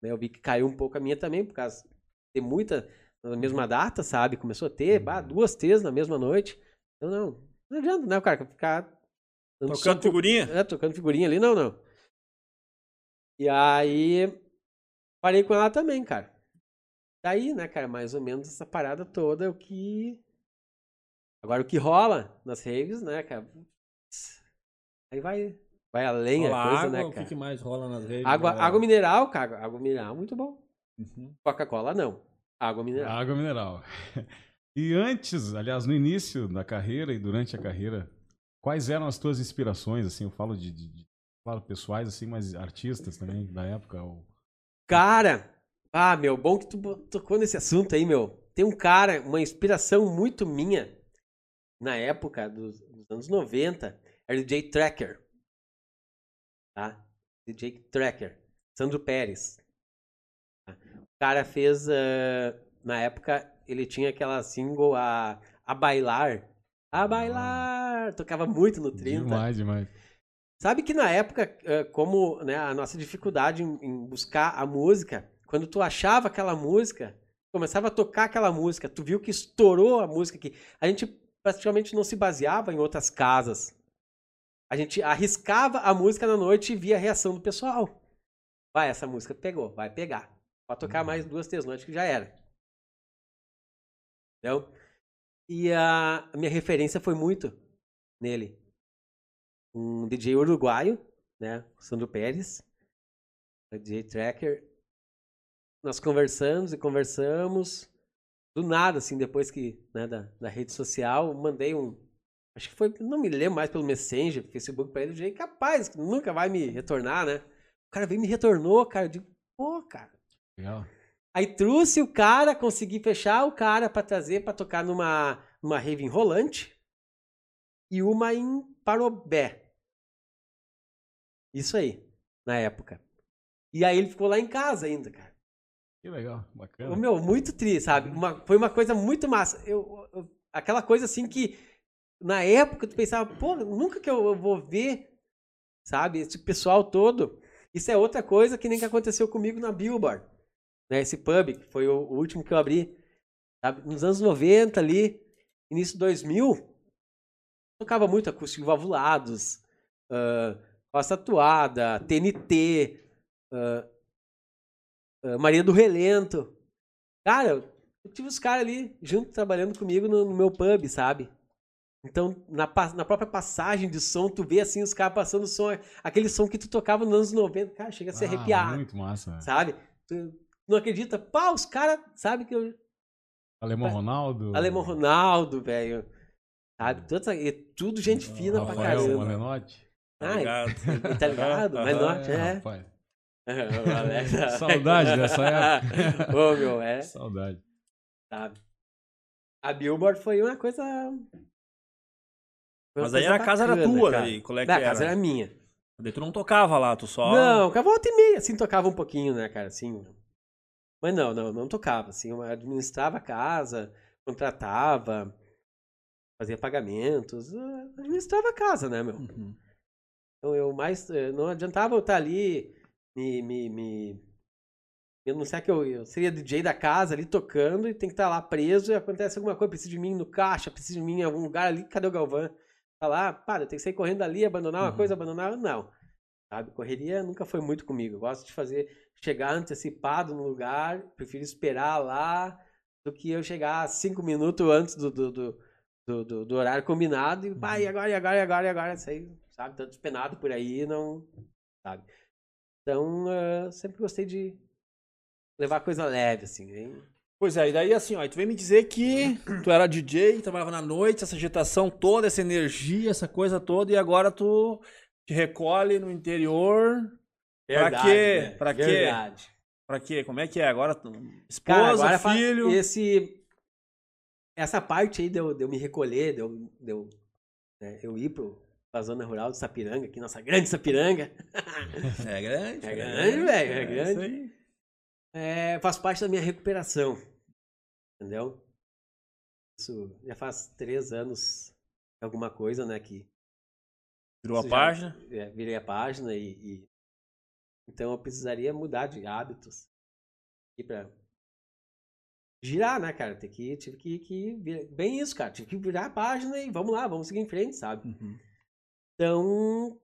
Né, Eu vi que caiu um pouco a minha também, por causa de ter muita na mesma data, sabe? Começou a ter, bah, duas, três na mesma noite. Eu não, não adianta, né, o cara ficar Tocando figurinha? é, tocando figurinha ali, não, não. E aí, parei com ela também, cara. Daí, né, cara, mais ou menos essa parada toda é o que. Agora, o que rola nas raves, né, cara? Aí vai, vai além a coisa, água, né, o que, cara? que mais rola nas redes? Água, água mineral, cara. Água mineral, muito bom. Uhum. Coca-Cola, não. Água mineral. Água mineral. E antes, aliás, no início da carreira e durante a carreira, quais eram as tuas inspirações, assim, eu falo de, de- de- claro, pessoais, assim, mas artistas também da época, ou... Cara, ah, meu, bom que tu tocou nesse assunto aí, meu. Tem um cara, uma inspiração muito minha, na época dos, dos anos 90, era o DJ Tracker. Tá? DJ Tracker. Sandro Pérez. Tá? O cara fez, ah, na época, ele tinha aquela single, a, a Bailar. A Bailar! Tocava muito no 30. Demais, demais. Sabe que na época, eh, como né, a nossa dificuldade em, buscar a música, quando tu achava aquela música, começava a tocar aquela música, tu viu que estourou a música aqui. A gente praticamente não se baseava em outras casas. A gente arriscava a música na noite e via a reação do pessoal. Vai, essa música pegou, vai pegar. Pode tocar mais duas, três noites que já era. Entendeu? E a minha referência foi muito nele um DJ uruguaio, né? o Sandro Pérez, o DJ Tracker. Nós conversamos e conversamos. Do nada, assim, depois que, né, da, da rede social, mandei um. Acho que foi, não me lembro mais pelo Messenger, Facebook pra ele, DJ, capaz, que nunca vai me retornar, né? O cara veio e me retornou, cara. Eu digo, pô, cara. Legal. Aí trouxe o cara, consegui fechar o cara pra trazer pra tocar numa, numa rave em Rolante e uma em Parobé. Isso aí, na época. E aí ele ficou lá em casa ainda, cara. Que legal, bacana. meu, muito triste, sabe? Uma- foi uma coisa muito massa. Eu, eu- aquela coisa assim que na época tu pensava, pô, nunca que eu, eu vou ver, sabe? Esse pessoal todo. Isso é outra coisa que nem que aconteceu comigo na Billboard. Né? Esse pub, que foi o, o último que eu abri. Sabe? Nos anos 90 ali, início de 2000, tocava muito acústico valvulados, uh, Costa Atuada, TNT, ah, ah, Maria do Relento. Cara, eu tive os caras ali junto trabalhando comigo no, no meu pub, sabe? Então, na, na própria passagem de som, tu vê assim os caras passando som, aquele som que tu tocava nos anos 90, cara, chega a se Ah, arrepiar, Muito massa. velho. sabe? Tu não acredita? Pá, os caras, sabe que eu. Alemão Ronaldo. Alemão Ronaldo, velho. Sabe? Tudo, essa- e tudo gente fina pra Rafael caramba. Malenotti. Ah, Obrigado. tá ligado? Mas Aham. norte, é. rapaz. Saudade dessa época. Ô, meu, é. Saudade. sabe? A Billboard foi uma coisa. foi uma Mas aí coisa a casa era bacana, tua, cara. daí, qual é que a casa era minha. Daí tu não tocava lá, tu só... Não, com a volta e meia, assim, tocava um pouquinho, né, cara, assim. Mas não, não, não tocava, assim, eu administrava a casa, contratava. fazia pagamentos, eh, administrava a casa, né, meu? Uhum. Então eu mais. eh, Não adiantava eu estar ali me. me, me eu não sei que eu, eu seria DJ da casa ali tocando e tem que estar lá preso e acontece alguma coisa, precisa de mim no caixa, precisa de mim em algum lugar ali, cadê o Galvão? Tá lá, pá, eu tenho que sair correndo ali, abandonar uma Uhum. coisa, abandonar. Não. Sabe? Correria nunca foi muito comigo. Eu gosto de fazer, chegar antecipado no lugar, prefiro esperar lá do que eu chegar cinco minutos antes do, do, do, do, do- do horário combinado e, pá, e agora, e agora, e agora, e agora, sair, sabe, tanto despenado por aí, não, sabe. Então, ah, sempre gostei de levar coisa leve, assim, hein? Pois é, e daí assim, ó, tu vem me dizer que tu era DJ, trabalhava na noite, essa agitação toda, essa energia, essa coisa toda, e agora tu te recolhe no interior. Pra quê? né? Pra quê? Verdade. Pra quê? Como é que é? Agora tu... esposa, Cara, agora filho. esse essa parte aí de eu, de eu me recolher, de eu, de eu, né, eu ir pro, pra zona rural de Sapiranga, aqui, nossa grande Sapiranga, É grande. É grande, velho, é grande. isso aí. é, faz parte da minha recuperação. Entendeu? Isso já faz três anos, alguma coisa, né, que Virou a já- página. é, virei a página e, e- então eu precisaria mudar de hábitos e para girar, né, cara? Tem que tive que, que bem isso, cara. Tive que virar a página e vamos lá, vamos seguir em frente, sabe? Uhum. Então,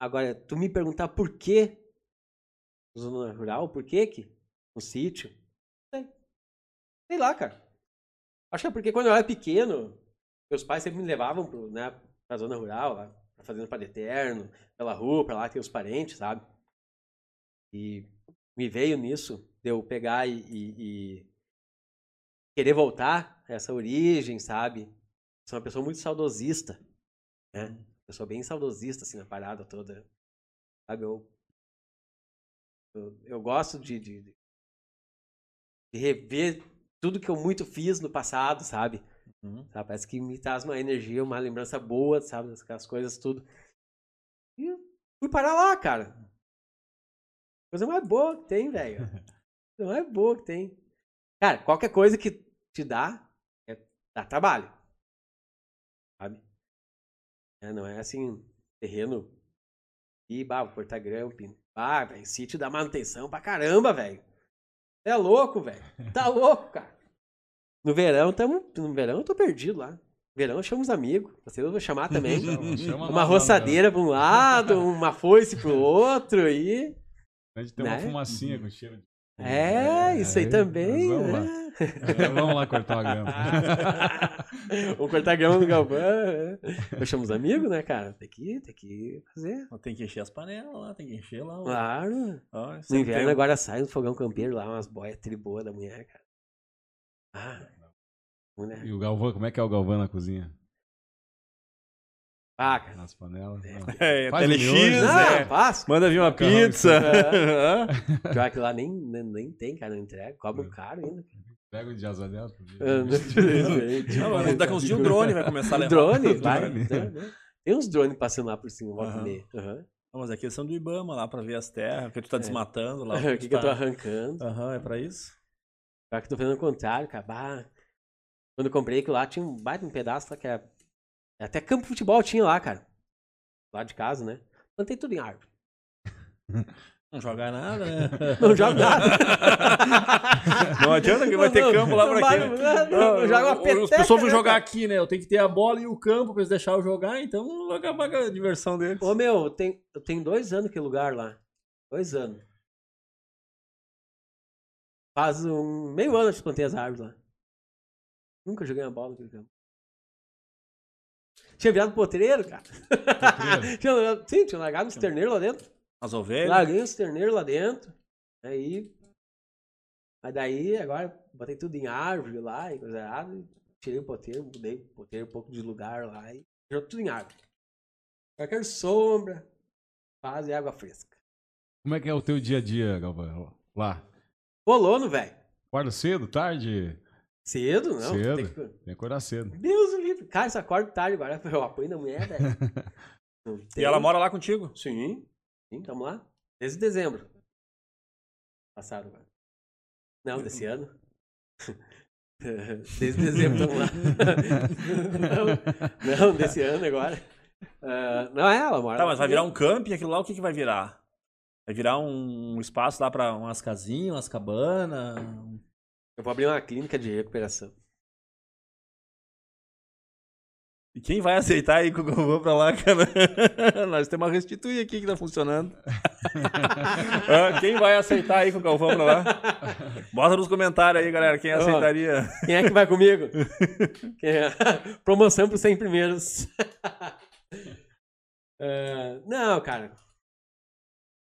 agora tu me perguntar por que zona rural, por que que no sítio? Sei. Sei lá, cara. Acho que é porque quando eu era pequeno, meus pais sempre me levavam pro, né, pra zona rural, lá, pra fazenda Padre Eterno, pela rua, pra lá tem os parentes, sabe? E me veio nisso, de eu pegar e, e- e querer voltar a essa origem, sabe? Sou uma pessoa muito saudosista, né? Pessoa bem saudosista, assim, na parada toda. Sabe, eu... Eu, eu gosto de, de, de rever tudo que eu muito fiz no passado, sabe? Uhum. Sabe? Parece que me traz uma energia, uma lembrança boa, sabe? Aquelas coisas tudo. E fui parar lá, cara. Coisa mais boa que tem, velho. Coisa mais boa que tem. Cara, qualquer coisa que te dá, é, dá trabalho. Sabe? É, não é assim, terreno. E, bah, vou cortar grampo. Ah, velho, sítio dá manutenção pra caramba, velho. É louco, velho. Tá louco, cara. No verão, tamo, no verão eu tô perdido lá. No verão eu chamo os amigos. Você eu vou chamar também. Chama- uma lá roçadeira pra um lado, uma foice pro outro aí. A gente tem uma Né? fumacinha com cheiro de. É, isso aí É, também. Vamos lá. né? É, vamos lá cortar a grama. Vamos cortar grama no galvão. é. Eu chamo os amigos, né, cara? Tem que, tem que fazer. Tem que encher as panelas lá, tem que encher lá. Claro. Ó, No inverno tem agora sai no fogão campeiro lá, umas boias triboas da mulher, cara. Ah. Mulher. E o Galvão, como é que é o Galvão na cozinha? Ah, cara. Nas panelas? É, Faz TLX, miojo. Não, é. Manda vir uma pizza. Pior que lá nem, nem, nem tem, cara, não entrega. Cobra É. caro ainda. Pega um de asa mas daqui uns dias o drone vai começar a Um levar. drone? Drone. Vai. Tem uns drones passando lá por cima, volta meia. Aham. Não, mas aqui eles são do Ibama lá pra ver as terras, porque tu tá É. desmatando lá. O que, que eu tô tá- arrancando? Aham, é pra isso? Pior que eu tô fazendo o contrário, cara. Bah. Quando eu comprei aquilo lá, tinha um baita um pedaço lá que era. Até campo de futebol tinha lá, cara. Lá de casa, né? Plantei tudo em árvore. Não jogar nada, né? Não jogo nada. Não adianta que vai ter Não, campo lá não pra vai- quê? não, não, eu jogo uma As peteca, pessoas vão né, jogar aqui, né? Eu tenho que ter a bola e o campo pra eles deixarem eu jogar, então vai acabar com a diversão deles. Ô, meu, eu tenho, eu tenho dois anos que lugar lá. Dois anos. Faz um meio ano que eu plantei as árvores lá. Nunca joguei uma bola naquele campo. Tinha virado potreiro, cara. Potreiro? tinha, sim, tinha largado uns terneiros lá dentro. As ovelhas. Larguei uns terneiros lá dentro. Aí. Mas daí, agora, botei tudo em árvore lá e coisa errada. Tirei o poteiro, mudei o poteiro um pouco de lugar lá e joguei tudo em árvore. Qualquer sombra, faz e água fresca. Como é que é o teu dia a dia, Galvão? Lá. Colono, velho. Acorda cedo, tarde? Cedo, não. Cedo. Tem que... Tem que acordar cedo. Deus do livre. Cara, você acorda tarde agora. Eu apoio da mulher, velho. E ela mora lá contigo? Sim. Sim, tamo lá. Desde dezembro. Passado agora. Não, desse ano. Desde dezembro estamos lá. não, não, desse ano agora. Uh, não é ela, mora. Tá, mas vai virar um camping, aquilo lá o que, que vai virar? Vai virar um, espaço lá pra umas casinhas, umas cabanas? Eu vou abrir uma clínica de recuperação. E quem vai aceitar aí que eu vou pra lá, cara? Nós temos uma restituir aqui que tá funcionando. Quem vai aceitar aí com o Galvão pra lá? Bota nos comentários aí, galera, quem aceitaria. Quem é que vai comigo? É? Promoção pros 100 primeiros. uh, não, cara.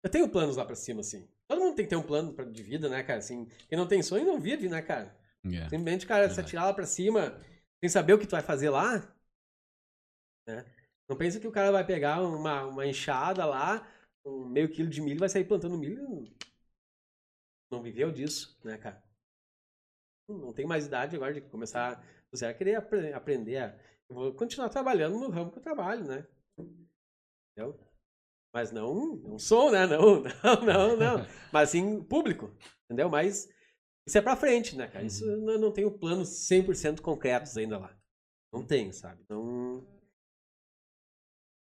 Eu tenho planos lá pra cima, assim. Todo mundo tem que ter um plano de vida, né, cara? Assim, quem não tem sonho não vive, né, cara? Yeah. Simplesmente, cara, se atirar lá pra cima sem saber o que tu vai fazer lá, né? Não pensa que o cara vai pegar uma, uma enxada lá, um meio quilo de milho e vai sair plantando milho. Não viveu disso, né, cara? Não tem mais idade agora de começar. Você vai querer aprender a. Eu vou continuar trabalhando no ramo que eu trabalho, né? Entendeu? Mas não, não sou, né? Não, não, não, não. Mas sim, público, entendeu? Mas isso é pra frente, né, cara? Isso eu não tenho planos 100% concretos ainda lá. Não tenho, sabe? Não,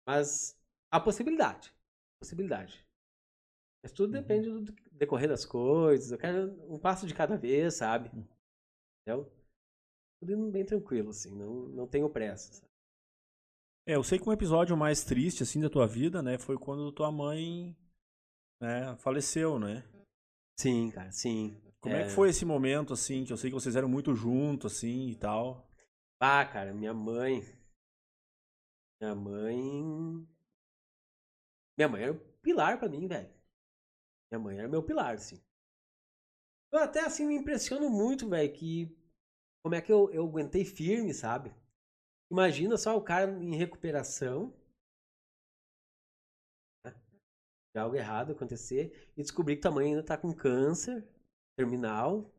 mas há possibilidade. Possibilidade. Mas tudo uhum. depende do decorrer das coisas. Eu quero um passo de cada vez, sabe? Hum. Entendeu? Tudo indo bem tranquilo, assim. Não, não tenho pressa. Sabe? É, eu sei que um episódio mais triste, assim, da tua vida, né? Foi quando tua mãe né, faleceu, né? Sim, cara, sim. Como é... é que foi esse momento, assim, que eu sei que vocês eram muito juntos, assim, e tal? Ah, cara, minha mãe minha mãe. Minha mãe era o pilar para mim, velho. Minha mãe era meu pilar, assim. Eu até assim me impressiono muito, velho, que. Como é que eu, eu aguentei firme, sabe? Imagina só o cara em recuperação. Né? De algo errado acontecer e descobrir que tua mãe ainda tá com câncer terminal.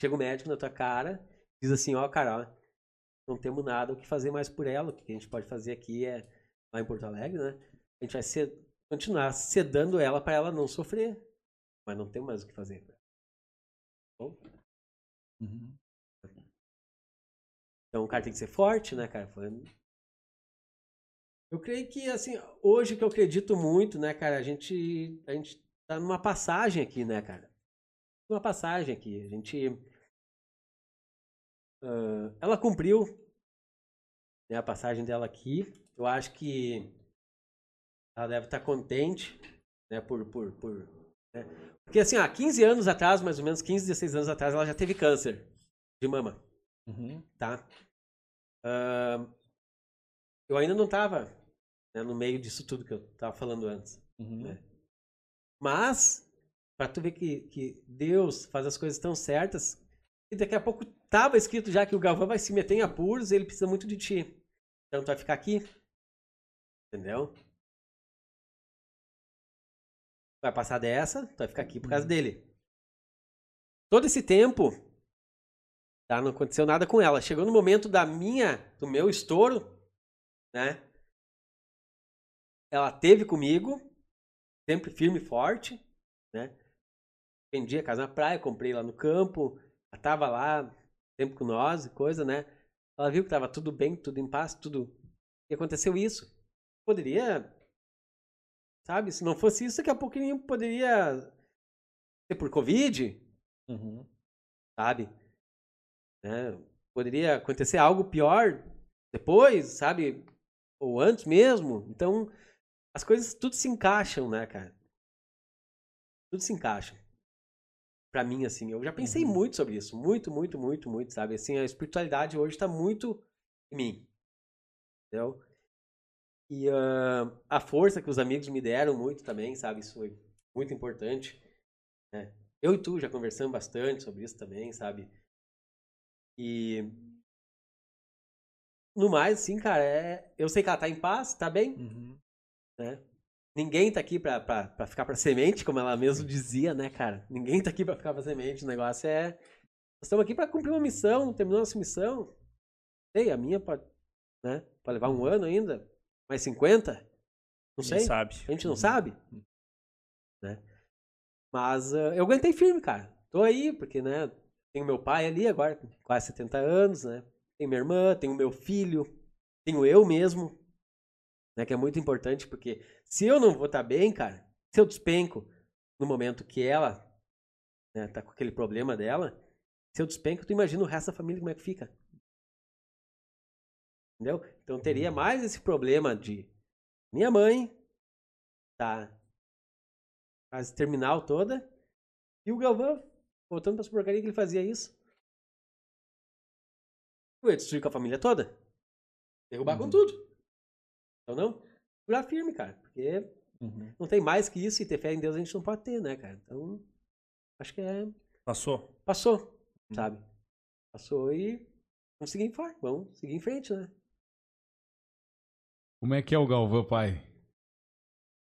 Chega o médico na tua cara, diz assim: Ó, cara, ó, não temos nada o que fazer mais por ela. O que a gente pode fazer aqui é, lá em Porto Alegre, né? A gente vai ser, continuar sedando ela para ela não sofrer. Mas não tem mais o que fazer. Bom? Uhum. Então o cara tem que ser forte, né, cara? Eu creio que, assim, hoje que eu acredito muito, né, cara, a gente, a gente tá numa passagem aqui, né, cara? Uma passagem aqui. A gente Uh, ela cumpriu né, a passagem dela aqui. Eu acho que ela deve estar contente, né, por, por, por né? porque assim, há 15 anos atrás, mais ou menos 15, 16 anos atrás, ela já teve câncer de mama, uhum. tá? Uh, eu ainda não estava né, no meio disso tudo que eu estava falando antes, uhum. né? Mas para tu ver que, que Deus faz as coisas tão certas e daqui a pouco tava escrito já que o Galvão vai se meter em apuros e ele precisa muito de ti. Então tu vai ficar aqui. Entendeu? Vai passar dessa, tu vai ficar aqui por causa uhum. dele. Todo esse tempo, tá? Não aconteceu nada com ela. Chegou no momento da minha, do meu estouro, né? Ela teve comigo, sempre firme e forte, né? Vendi a casa na praia, comprei lá no campo, ela tava lá, tempo com nós e coisa, né? Ela viu que tava tudo bem, tudo em paz, tudo. E aconteceu isso. Poderia. Sabe? Se não fosse isso, daqui a pouquinho poderia ser por Covid. Uhum. Sabe? Né? Poderia acontecer algo pior depois, sabe? Ou antes mesmo. Então, as coisas tudo se encaixam, né, cara? Tudo se encaixa para mim, assim. Eu já pensei uhum. muito sobre isso. Muito, muito, muito, muito, sabe? Assim, a espiritualidade hoje tá muito em mim. Entendeu? E uh, a força que os amigos me deram muito também, sabe? Isso foi muito importante. Né? Eu e tu já conversamos bastante sobre isso também, sabe? E. No mais, assim, cara, é... eu sei que ela tá em paz, tá bem. Uhum. Né? Ninguém tá aqui pra, pra, pra ficar pra semente, como ela mesmo dizia, né, cara? Ninguém tá aqui pra ficar pra semente. O negócio é. Nós estamos aqui pra cumprir uma missão, terminar nossa missão. Sei, a minha pode, né? Pode levar um ano ainda. Mais 50? Não sei. sabe. A gente não uhum. sabe. Né? Mas uh, eu aguentei firme, cara. Tô aí, porque, né? tenho meu pai ali agora, com quase 70 anos, né? Tenho minha irmã, tenho meu filho, tenho eu mesmo, né? Que é muito importante, porque se eu não vou estar bem, cara, se eu despenco no momento que ela né, tá com aquele problema dela, se eu despenco, tu imagina o resto da família como é que fica. Entendeu? Então teria mais esse problema de minha mãe tá fase terminal toda e o Galvão voltando para porcaria que ele fazia isso. Eu ia destruir com a família toda. Derrubar com Uhum. tudo. Então não, segurar firme, cara. Porque Uhum. não tem mais que isso e ter fé em Deus a gente não pode ter, né, cara? Então, acho que é. Passou. Passou, Hum. sabe? Passou e vamos seguir em frente, vamos seguir em frente, né? Como é que é o Galvão, pai?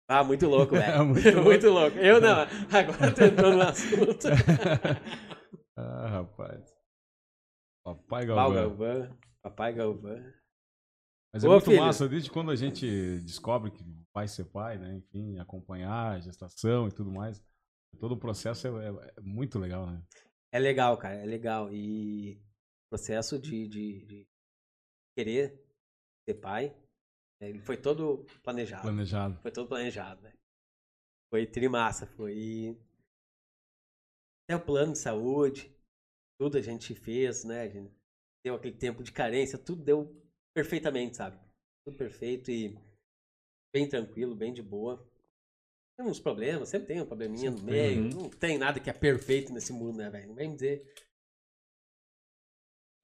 Ah, muito louco, velho. É muito muito, louco. Eu não, agora tô entrando no assunto. ah, rapaz. Papai Galvão. Galvão, papai Galvão. Mas é Ô, muito filho. massa, desde quando a gente descobre que vai ser pai, né? Enfim, acompanhar a gestação e tudo mais. Todo o processo é, é- é muito legal, né? É legal, cara, é legal. E processo de, de, de querer ser pai, né, ele foi todo planejado. Planejado. Foi todo planejado, velho. Foi trimassa, foi. Até o plano de saúde, tudo a gente fez, né? A gente deu aquele tempo de carência, tudo deu perfeitamente, sabe? Tudo perfeito e bem tranquilo, bem de boa. Tem uns problemas, sempre tem um probleminha no meio. tem. Não tem nada que é perfeito nesse mundo, né, velho? Não vem me dizer.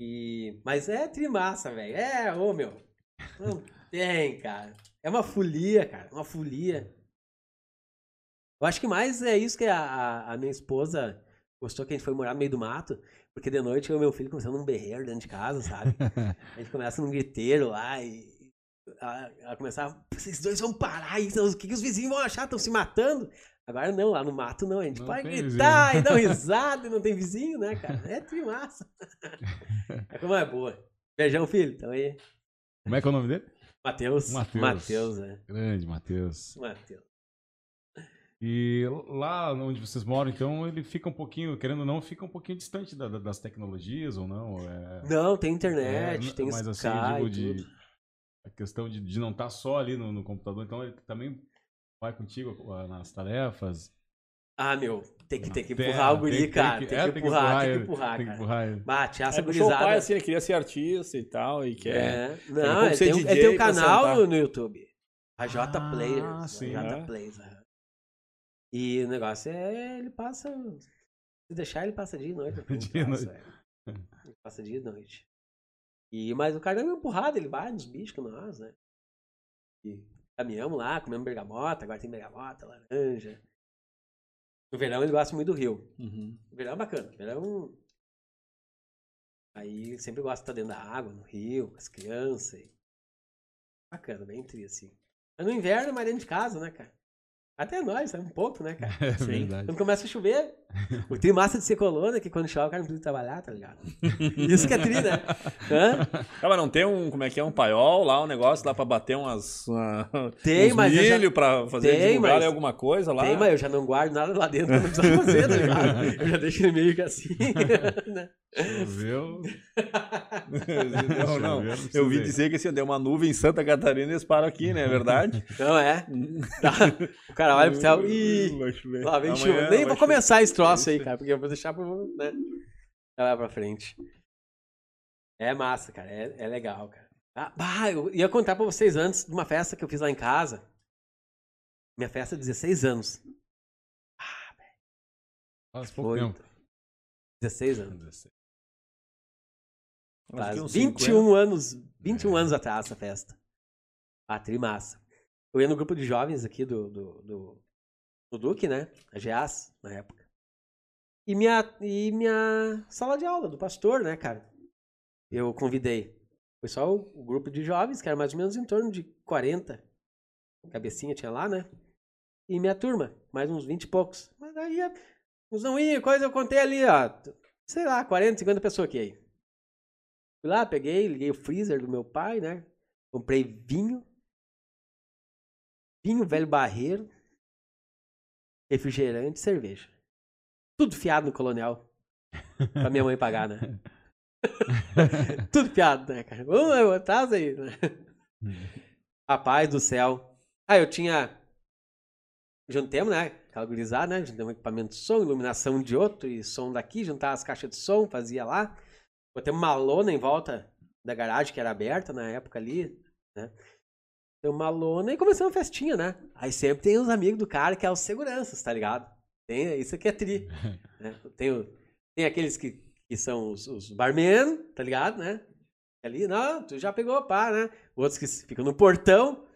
E... Mas é trimassa, velho. É, ô meu. Não tem, cara. É uma folia, cara. Uma folia. Eu acho que mais é isso que a, a- a minha esposa gostou que a gente foi morar no meio do mato. Porque de noite eu e meu filho começamos num berreiro dentro de casa, sabe? A gente começa num griteiro lá e. Ela, ela começava, vocês dois vão parar senão o que, que os vizinhos vão achar? Estão se matando? Agora não, lá no mato não, a gente Não pode gritar e dar risada e não tem vizinho, né, cara? É trimassa. é como é boa. Beijão, filho. Então aí, Como é que é o nome dele? Matheus. Matheus. Matheus, é. Grande, Matheus. Matheus. E lá onde vocês moram, então, ele fica um pouquinho, querendo ou não, fica um pouquinho distante da- da- das tecnologias ou não? É, Não, tem internet, é, tem mas assim, eu digo de a questão de, de não estar só ali no, no computador, então ele também vai contigo ah, nas tarefas. Ah, meu, tem que, tem que Terra, empurrar o guri, tem que- cara. tem Tem que- que, é, empurrar, tem que empurrar, Tem que cara. empurrar ele. Bate, essa É, puxou o pai gurizada. assim, ele queria ser artista e tal, e quer. É. Não, ele tem, um- ele tem um canal no, no YouTube. A J Ah, Players. sim. A J É. Players. aham. E o negócio é, ele passa. Se deixar, ele passa dia e noite. Dia noite. é. Ele passa dia e noite. E, mas o cara é uma empurrada, ele vai nos bichos com nós, né? E caminhamos lá, comemos bergamota, agora tem bergamota, laranja. No verão ele gosta muito do rio. Uhum. O verão é bacana. O verão. Aí sempre gosta de estar dentro da água, no rio, com as crianças. e- Bacana, bem triste, assim. Mas no inverno é mais dentro de casa, né, cara? Até nós, sabe? Um pouco, né, cara? É Sim. verdade. Quando começa a chover, o tri massa de ser coluna, que quando chove o cara não precisa trabalhar, tá ligado? Isso que é tri, né? Hã? Ah, mas não tem um, como é que é, um paiol lá, um negócio lá pra bater umas... Uma, Tem, uns mas eu já- milho pra fazer Tem, divulgar mas- alguma coisa lá? Tem, mas eu já não guardo nada lá dentro, eu não precisa fazer, tá ligado? Eu já deixo ele meio que assim. né? Choveu. não, não. Eu ir. dizer que assim, deu uma nuvem em Santa Catarina e eles param aqui, né? É verdade? Não é? Tá. O cara olha pro céu e. Lá vem chuva. Nem vou chover. começar esse troço aí, cara, porque eu vou deixar pro. Né? Lá pra frente. É massa, cara. É, é legal, cara. Ah, bah, eu ia contar pra vocês antes de uma festa que eu fiz lá em casa. Minha festa de 16 anos. Faz pouco Foi. tempo. 16 anos. Faz uns 21 anos, 21 É. anos atrás essa festa. Ah, trimassa. Eu ia no grupo de jovens aqui do, do, do, do Duque, né? A GEAS, na época. E minha, e minha sala de aula do pastor, né, cara? Eu convidei. Foi só o, o grupo de jovens, que era mais ou menos em torno de 40. Cabecinha tinha lá, né? E minha turma, mais uns 20 e poucos. Mas aí, uns não ia, coisa, eu contei ali, ó. Sei lá, 40, 50 pessoas aqui aí. Fui lá, peguei, liguei o freezer do meu pai, né? Comprei vinho. Vinho velho barreiro. Refrigerante e cerveja. Tudo fiado no colonial. pra minha mãe pagar, né? Tudo piada, né, cara? Vamos, atrás aí. Né? Rapaz do céu. Ah, eu tinha. Juntemos, né? Aquela gurizada, né? Juntamos equipamento de som, iluminação de outro e som daqui, juntar as caixas de som, fazia lá. Botei uma lona em volta da garagem que era aberta na época ali, né? Tem uma lona e começou uma festinha, né? Aí sempre tem os amigos do cara que é os seguranças, tá ligado? Tem, isso aqui é tri. né? tem, tem aqueles que, que são os, os barman, tá ligado, né? Ali, não, tu já pegou, pá, né? Outros que ficam no portão,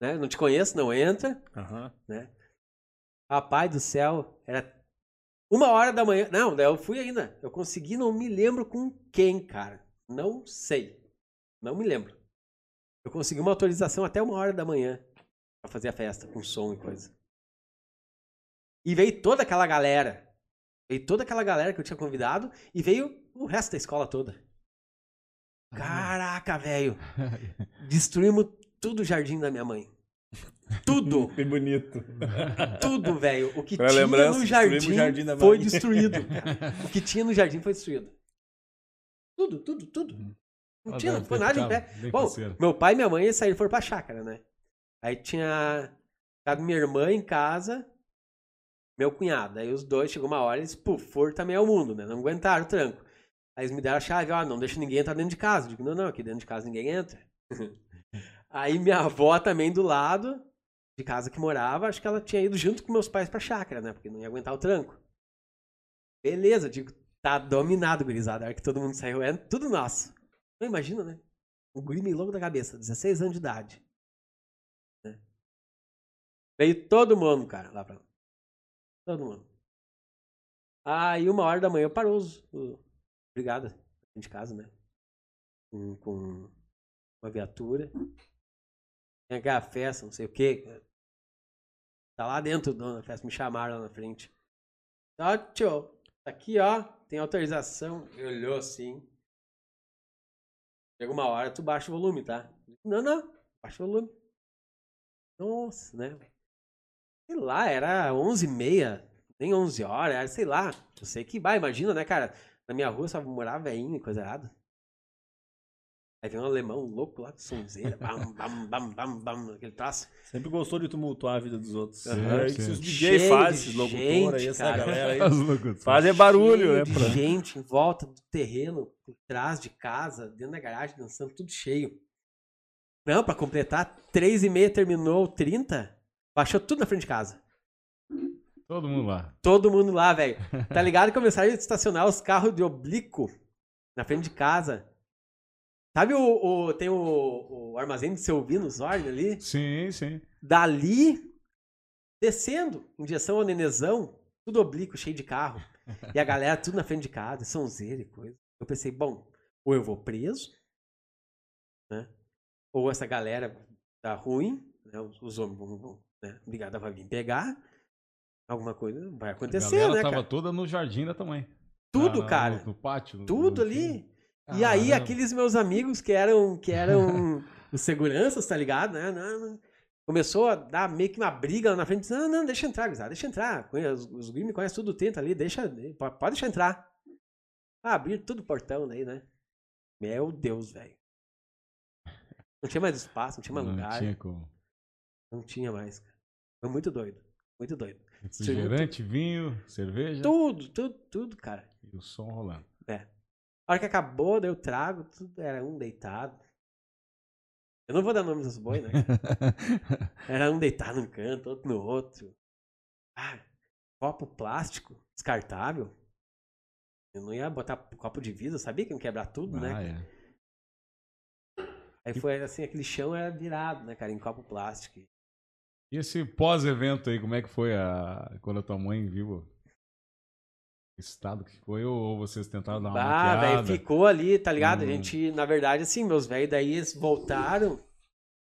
né? Não te conheço, não entra, Aham. né? Rapaz do céu, era uma hora da manhã. Não, eu fui ainda. Eu consegui, não me lembro com quem, cara. Não sei. Não me lembro. Eu consegui uma autorização até uma hora da manhã pra fazer a festa, com som e coisa. E veio toda aquela galera. Veio toda aquela galera que eu tinha convidado e veio o resto da escola toda. Caraca, velho. Destruímos tudo o jardim da minha mãe. Tudo. Que bonito. Tudo, velho. O que Pra tinha no jardim, jardim da foi destruído. cara. O que tinha no jardim foi destruído. Tudo, tudo, tudo. Não Ah, tinha, não deve ficou ter nada em ficado pé. Bom, meu pai e minha mãe saíram foram pra chácara, né? Aí tinha ficado minha irmã em casa, meu cunhado. Aí os dois, chegou uma hora, eles, puf, foram também ao mundo, né? Não aguentaram o tranco. Aí eles me deram a chave, ó, não deixa ninguém entrar dentro de casa. Eu digo, não, não, aqui dentro de casa ninguém entra. Aí minha avó também do lado, de casa que morava, acho que ela tinha ido junto com meus pais pra chácara, né? Porque não ia aguentar o tranco. Beleza, digo, tá dominado, gurizada. A hora que todo mundo saiu, é tudo nosso. Não imagina, né? Um guri meio louco da cabeça, 16 anos de idade. Né? Veio todo mundo, cara, lá pra. Todo mundo. Aí uma hora da manhã parou os, o brigada dentro de casa, né? Com, com uma viatura. Tem aquela festa, não sei o quê. Tá lá dentro da festa, me chamaram lá na frente. Ó, tio, tá aqui, ó, tem autorização. Ele olhou assim. Chega uma hora, tu baixa o volume, tá? Não, não, baixa o volume. Nossa, né? Sei lá, era 11h30, nem 11 horas, sei lá. Eu sei que, vai, imagina, né, cara? Na minha rua só morava velhinho e coisa errada. Aí vem um alemão louco lá, com sonzeira, bam, bam, bam, bam, bam, aquele traço. Sempre gostou de tumultuar a vida dos outros. É sim. que os DJ Cheio fazem, de esses locutores aí, essa cara. galera aí. Fazem barulho, cheio né? de pra- gente em volta do terreno, por trás de casa, dentro da garagem, dançando, tudo cheio. Não, pra completar, três e meia terminou 30, baixou tudo na frente de casa. Todo mundo lá. Todo mundo lá, velho. Tá ligado? Começaram a estacionar os carros de oblíquo na frente de casa. Sabe o, o- tem o, o armazém de Selvino Zorn ali? Sim, sim. Dali, descendo, em direção ao Nenezão, tudo oblíquo, cheio de carro. E a galera tudo na frente de casa, sonzeira e coisa. Eu pensei, bom, ou eu vou preso, né? Ou essa galera tá ruim, né? Os, homens vão, vão né? Brigada vai vir pegar. Alguma coisa vai A acontecer, galera né, tava cara? toda no jardim da mãe. Tudo, Na- na- cara. No, no pátio. Tudo no- ali. E aí, Caramba. aqueles meus amigos que eram, que eram os seguranças, tá ligado? Né? Não, não. Começou a dar meio que uma briga lá na frente. Não, não, deixa entrar, gurizada, deixa entrar. Os, os me conhecem tudo tenta ali, deixa, pode, deixar entrar. Ah, abrir tudo o portão daí, né? Meu Deus, velho. Não tinha mais espaço, não tinha mais Não lugar. tinha como. Não tinha mais, cara. Foi muito doido. Muito doido. Refrigerante, vinho, cerveja Tudo, tudo, tudo, cara. e o som rolando. A hora que acabou, daí eu trago, tudo era um deitado. Eu não vou dar nomes dos boi, né? Era um deitado num canto, outro no outro. Ah, copo plástico, descartável. Eu não ia botar copo de vidro, sabia que ia quebrar tudo, né? Ah, é. Aí foi assim, aquele chão era virado, né, cara, em copo plástico. E esse pós-evento aí, como é que foi a... quando a tua mãe viu estado que ficou? Ou vocês tentaram dar uma Ah, maquiada? ficou ali, tá ligado? A Hum. gente, na verdade, assim, meus velhos daí eles voltaram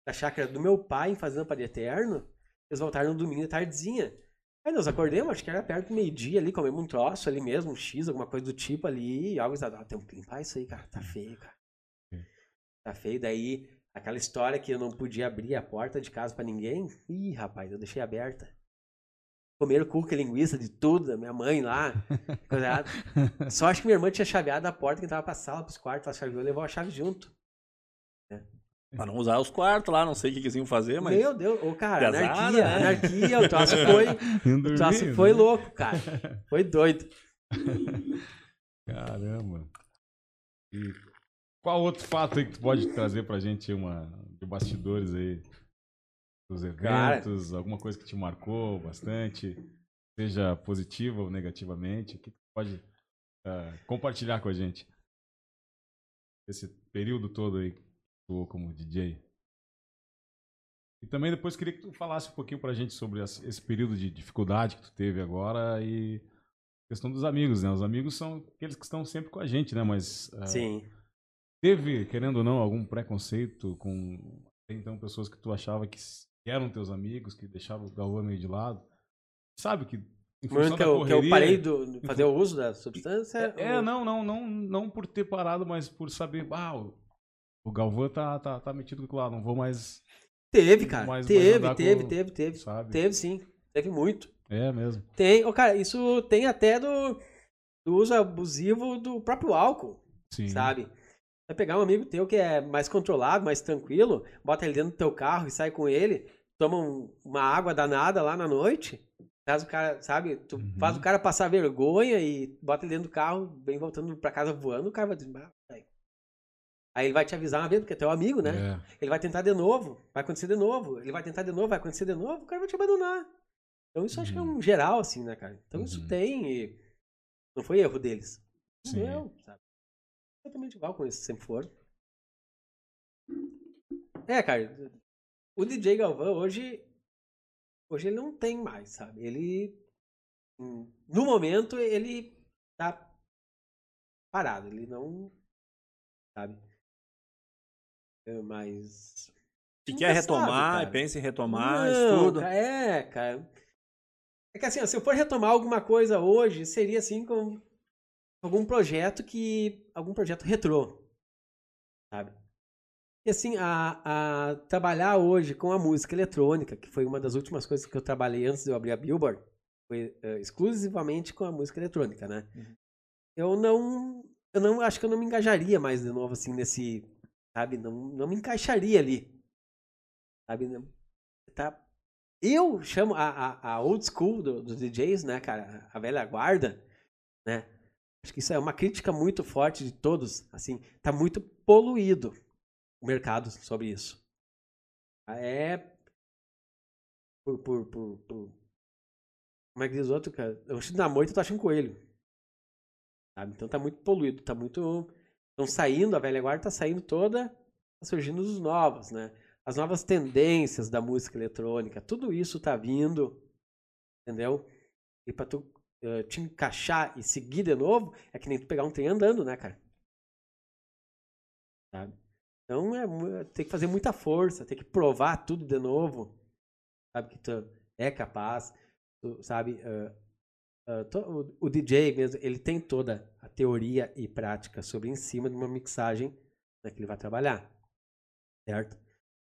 da chácara do meu pai em Fazenda Padre Eterno. Eles voltaram no domingo de tardezinha. Aí nós acordemos, acho que era perto do meio-dia ali, comemos um troço ali mesmo, um X, alguma coisa do tipo ali. E algo ah, tem que limpar isso aí, cara. Tá feio, cara. Tá feio. Daí, aquela história que eu não podia abrir a porta de casa pra ninguém. Ih, rapaz, eu deixei aberta. Comeram cuca e linguiça de tudo, da minha mãe lá. coisa. Só acho que minha irmã tinha chaveado a porta que tava pra sala, pros quartos, ela chaveou e levou a chave junto. Pra não usar os quartos lá, não sei o que que eles iam fazer, mas. Meu Deus, ô cara, Pesada, anarquia, né? anarquia, o troço foi, o troço foi né? louco, cara. Foi doido. Caramba. E qual outro fato aí que tu pode trazer pra gente uma de bastidores aí dos Cara. eventos, alguma coisa que te marcou bastante, seja positiva ou negativamente, o que tu pode ah, compartilhar com a gente? Esse período todo aí que tu como DJ. E também depois queria que tu falasse um pouquinho pra gente sobre esse período de dificuldade que tu teve agora e questão dos amigos, né? Os amigos são aqueles que estão sempre com a gente, né? Mas ah, Sim. teve, querendo ou não, algum preconceito com então pessoas que tu achava que s- eram teus amigos, que deixavam o Galvão meio de lado? Sabe que em função que eu, que eu correria- parei de fazer o uso da substância. É, ou- não, não, não, não por ter parado, mas por saber, ah, o, Galvão tá, tá, tá metido com lá, não vou mais, Teve, cara. Mas teve, andar teve, com- teve, teve. sabe? Teve sim. Teve muito. É mesmo. Tem, ô, cara, isso tem até do, do uso abusivo do próprio álcool, Sim. sabe? Vai pegar um amigo teu que é mais controlado, mais tranquilo, bota ele dentro do teu carro e sai com ele, toma um- uma água danada lá na noite, faz o cara, sabe? Tu Uhum. faz o cara passar vergonha e bota ele dentro do carro, vem voltando pra casa voando, o cara vai dizer, "Ah, velho." Aí ele vai te avisar uma vez, porque é teu amigo, né? É. Ele vai tentar de novo, vai acontecer de novo. Ele vai tentar de novo, vai acontecer de novo, o cara vai te abandonar. Então isso eu acho que é um geral, assim, né, cara? Então isso Uhum. tem e não foi erro deles. Sim. Não, sabe? Totalmente igual com isso, sempre for. É, cara, o DJ Galvão hoje, hoje ele não tem mais, sabe? Ele, hum, no momento, ele tá parado, ele não, sabe? É, Mas Se quer sabe, retomar, cara. pensa em retomar, não, ca- É, cara. É que assim, ó, se eu for retomar alguma coisa hoje, seria assim com algum projeto que. algum projeto retrô. Sabe? E assim, a, a trabalhar hoje com a música eletrônica, que foi uma das últimas coisas que eu trabalhei antes de eu abrir a Billboard, foi eh, exclusivamente com a música eletrônica, né? Uhum. Eu não. Eu não acho que eu não me engajaria mais de novo, assim, nesse. Sabe? Não, não me encaixaria ali. Sabe? Tá. Eu chamo a, a, a old school do- dos DJs, né, cara? A velha guarda, né? Acho que isso é uma crítica muito forte de todos. Assim, tá muito poluído o mercado sobre isso. É. Por. por, por, por como é que diz outro, cara? Eu acho que na moita tu acha um coelho. Sabe? Então tá muito poluído, tá muito. Estão saindo, a velha guarda tá saindo toda, tá surgindo os novos, né? As novas tendências da música eletrônica, tudo isso tá vindo, entendeu? E pra tu eh, te encaixar e seguir de novo, é que nem tu pegar um trem andando, né, cara? Sabe? Então é, mu- tem que fazer muita força, tem que provar tudo de novo, sabe? Que tu é capaz, tu, sabe? eh, eh, to- o, o DJ mesmo, ele tem toda a teoria e prática sobre em cima de uma mixagem né, que ele vai trabalhar, certo?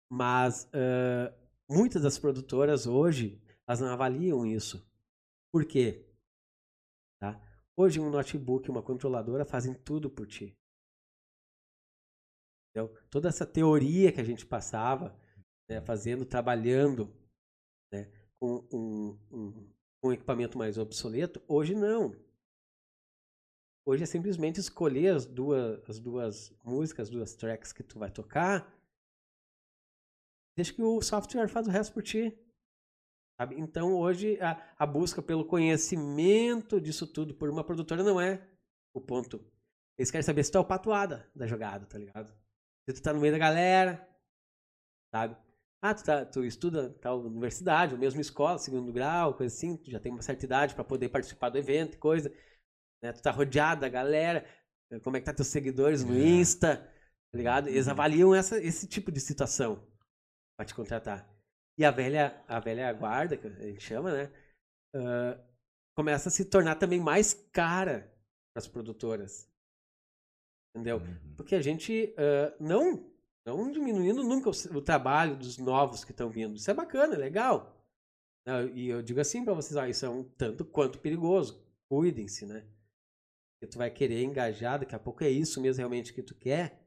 Mas eh, muitas das produtoras hoje, elas não avaliam isso. Por quê? Tá? Hoje um notebook, uma controladora fazem tudo por ti. Entendeu? Toda essa teoria que a gente passava, né, fazendo, trabalhando né, com um, um, um equipamento mais obsoleto, hoje não. Hoje é simplesmente escolher as duas, as duas músicas, as duas tracks que tu vai tocar. Deixa que o software faz o resto por ti. Sabe? Então hoje a, a busca pelo conhecimento disso tudo por uma produtora não é o ponto. Eles querem saber se tu é o patuada da jogada, tá ligado? Se tu tá no meio da galera, sabe? Ah, tu, tá, tu estuda tal universidade, ou mesmo escola, segundo grau, coisa assim, tu já tem uma certa idade para poder participar do evento coisa. Né? Tu tá rodeado da galera, como é que tá teus seguidores no É. Insta, tá ligado? Eles avaliam essa, esse tipo de situação para te contratar. E a velha, a velha guarda, que a gente chama, né? ah, começa a se tornar também mais cara para as produtoras. Entendeu? Uhum. Porque a gente ah, não não diminuindo nunca o, o trabalho dos novos que estão vindo. Isso é bacana, é legal. Não, E eu digo assim pra vocês, ó, isso é um tanto quanto perigoso. Cuidem-se, né? Porque tu vai querer engajar, daqui a pouco é isso mesmo realmente que tu quer,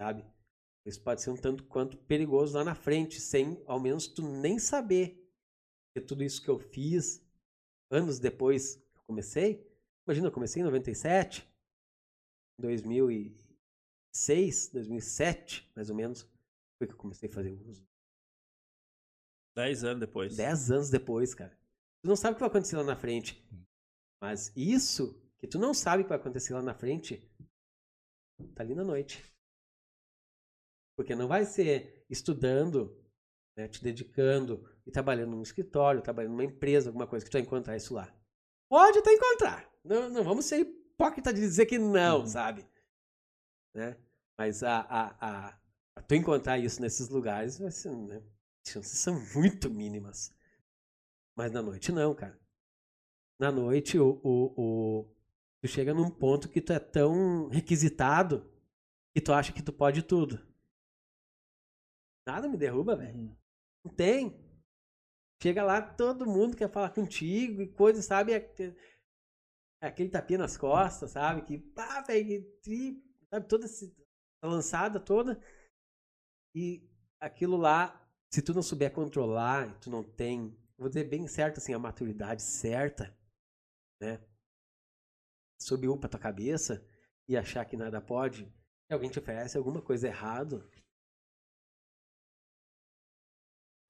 sabe? Isso pode ser um tanto quanto perigoso lá na frente, sem ao menos tu nem saber que tudo isso que eu fiz anos depois que eu comecei. Imagina, eu comecei em 97, 2006, 2007, mais ou menos, foi que eu comecei a fazer uso. Dez anos depois. Dez anos depois, cara. Tu não sabe o que vai acontecer lá na frente. Mas isso que tu não sabe o que vai acontecer lá na frente, tá ali na noite. Porque não vai ser estudando, né, te dedicando e trabalhando num escritório, trabalhando numa empresa, alguma coisa que tu vai encontrar isso lá. Pode até encontrar. Não, não vamos ser hipócrita de dizer que não, Uhum. sabe? Né? Mas a, a, a, a tu encontrar isso nesses lugares, vai ser, né? as chances são muito mínimas. Mas na noite não, cara. Na noite o, o, o, tu chega num ponto que tu é tão requisitado que tu acha que tu pode tudo. Nada me derruba, velho. Uhum. Não tem. Chega lá, todo mundo quer falar contigo e coisa, sabe? É, aquele tapinha nas costas, sabe? Que pá, velho, sabe? Toda essa lançada toda. E aquilo lá, se tu não souber controlar, tu não tem, vou dizer bem certo assim, a maturidade certa, né? Um pra tua cabeça e achar que nada pode, e alguém te oferece alguma coisa errado,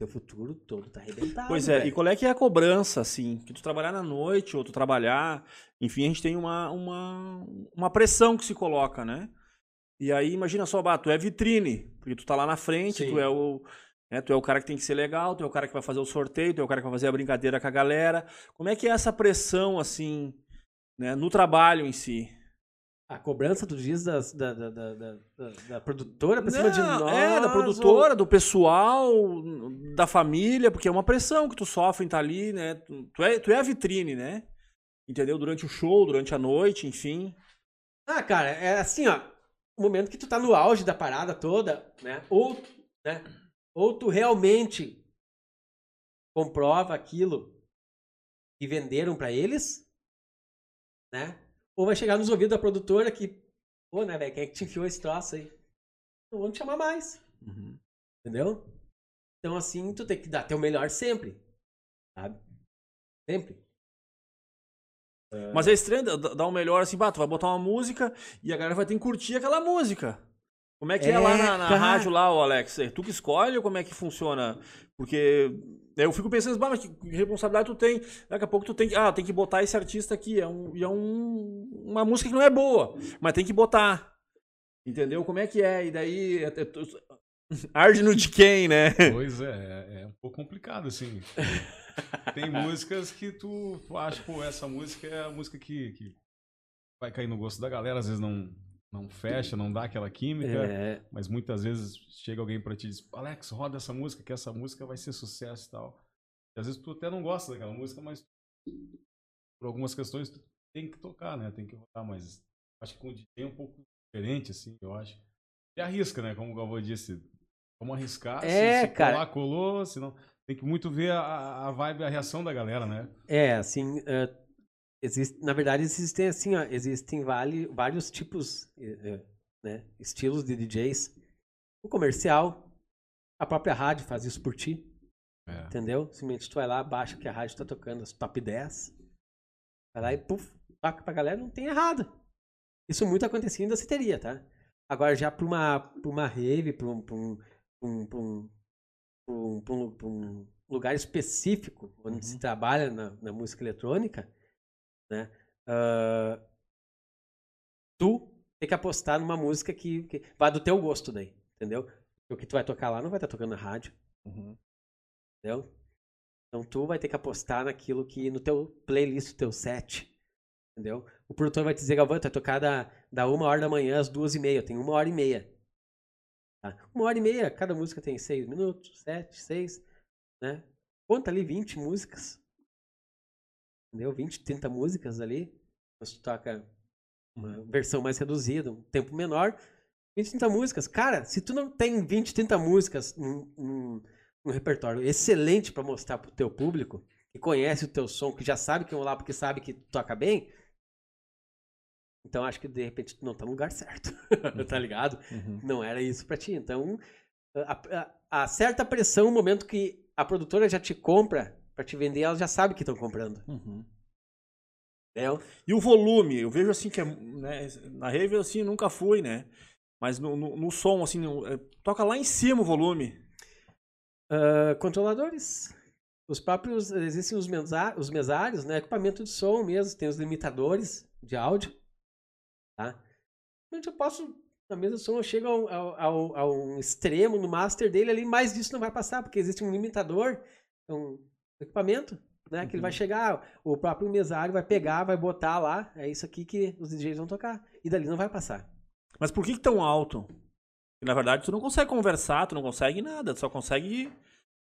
teu futuro todo tá arrebentado. Pois é, e velho. qual é que é a cobrança, assim? Que tu trabalhar na noite ou tu trabalhar, enfim, a gente tem uma, uma, uma pressão que se coloca, né? E aí, imagina só, bah, tu é vitrine, porque tu tá lá na frente, Sim. tu é o. né, tu é o cara que tem que ser legal, tu é o cara que vai fazer o sorteio, tu é o cara que vai fazer a brincadeira com a galera. Como é que é essa pressão, assim, né, no trabalho em si? A cobrança, tu diz, das, da, da, da, da, produtora pra cima de Não, nós. É, da produtora, do pessoal, da família, porque é uma pressão que tu sofre em estar ali, né? Tu, é, tu é a vitrine, né? Entendeu? Durante o show, durante a noite, enfim. Ah, cara, é assim, ó. O momento que tu tá no auge da parada toda, né? Ou, né? Ou tu realmente comprova aquilo que venderam pra eles, né? Ou vai chegar nos ouvidos da produtora que, pô, né, velho, quem é que te enfiou esse troço aí? Não vão te chamar mais, entendeu? Então, assim, tu tem que dar teu melhor sempre, sabe? Sempre. Mas é estranho dar o melhor assim, bah, tu vai botar uma música e a galera vai ter que curtir aquela música. Como é que é, É, lá na, na rádio lá, ô Alex? É tu que escolhe ou como é que funciona? Porque eu fico pensando, bah, mas que responsabilidade tu tem? Daqui a pouco tu tem que, ah, tem que botar esse artista aqui, é, um, e é um, uma música que não é boa, mas tem que botar. Entendeu? Como é que é? E daí, é, arde no de quem, né? Pois é, é, é um pouco complicado, assim. Tem músicas que tu, tu acha, pô, essa música é a música que, que vai cair no gosto da galera, às vezes não, não fecha, não dá aquela química, É, mas muitas vezes chega alguém pra ti e diz, Alex, roda essa música, que essa música vai ser sucesso e tal. E às vezes tu até não gosta daquela música, mas por algumas questões tu tem que tocar, né? Tem que rodar, mas acho que com o DJ é um pouco diferente, assim, eu acho. E arrisca, né? Como o Galvão disse, vamos arriscar, É, se, se cara. colar, colou, senão... Tem que muito ver a, a vibe, a reação da galera, né? É, assim, é, existe, na verdade existem assim, ó, existem vale, vários tipos, é, é, né, estilos de DJs. O comercial, a própria rádio faz isso por ti, É. entendeu? Simplesmente tu vai lá, baixa que a rádio tá tocando, as top 10, vai lá e puf, toca pra galera, não tem errado. Isso muito acontecia em danceteria, tá? Agora já pra uma, pra uma rave, pra um, pra um, pra um, pra um, pra um, pra um- pra um lugar específico onde se trabalha na, na música eletrônica, né? ah, tu tem que apostar numa música que, que vai do teu gosto daí, entendeu? O que tu vai tocar lá não vai estar tocando na rádio, entendeu? Então tu vai ter que apostar naquilo que no teu playlist, no teu set, entendeu? O produtor vai te dizer, Galvão, tu vai tocar da, da uma hora da manhã às duas e meia, tem uma hora e meia. Tá? Uma hora e meia, cada música tem seis minutos, sete, seis, né? Conta ali 20 músicas. Entendeu? 20, 30 músicas ali. Tu toca uma versão mais reduzida, um tempo menor. 20, 30 músicas. Cara, se tu não tem 20, 30 músicas num, num, um repertório excelente para mostrar pro teu público, que conhece o teu som, que já sabe que é lá porque sabe que toca bem, então acho que de repente tu não tá no lugar certo, tá ligado? Uhum. Não era isso pra ti. Então, a, a- a certa pressão, no momento que a produtora já te compra pra te vender, ela já sabe que estão comprando. Uhum. Entendeu? E o volume, eu vejo assim que é, né, na rave assim nunca fui, né? Mas no, no, no som assim, no- é, toca lá em cima o volume. Ah, controladores. Os próprios. Existem os, mensa- os mesários, né? Equipamento de som mesmo, tem os limitadores de áudio. Tá? Onde eu posso. Na mesa de som eu chego ao, ao, ao- a um extremo no master dele ali, mais disso não vai passar, porque existe um limitador, um equipamento, né? Que ele vai chegar, o próprio mesário vai pegar, vai botar lá, é isso aqui que os DJs vão tocar. E dali não vai passar. Mas por que, que tão alto? Porque, na verdade, tu não consegue conversar, tu não consegue nada, tu só consegue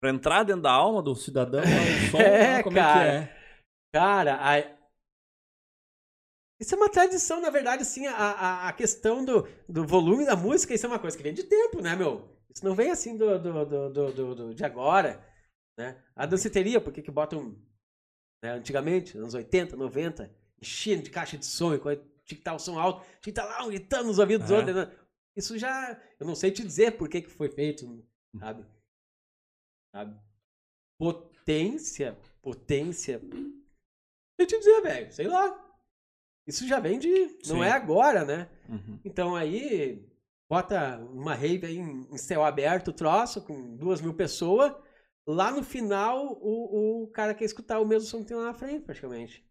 pra entrar dentro da alma do cidadão, o som, É, como cara. é que é. Cara, a- isso é uma tradição, na verdade, assim, a, a, a questão do, do volume da música, isso é uma coisa que vem de tempo, né, meu? Isso não vem assim do, do, do, do- do- de agora, né? A danceteria, por que que botam, né, antigamente, anos 80, 90, enchendo de caixa de som, quando tinha que estar o som alto, tinha que estar lá gritando nos ouvidos dos É. outros, né? Isso já, eu não sei te dizer por que que foi feito, sabe? Sabe? Potência, potência, eu te dizer, velho, sei lá. Isso já vem de. Não Sim. é agora, né? Uhum. Então aí, bota uma rave aí em, em céu aberto, troço, com duas mil pessoas. Lá no final, o, o cara quer escutar o mesmo som que tem lá na frente, praticamente.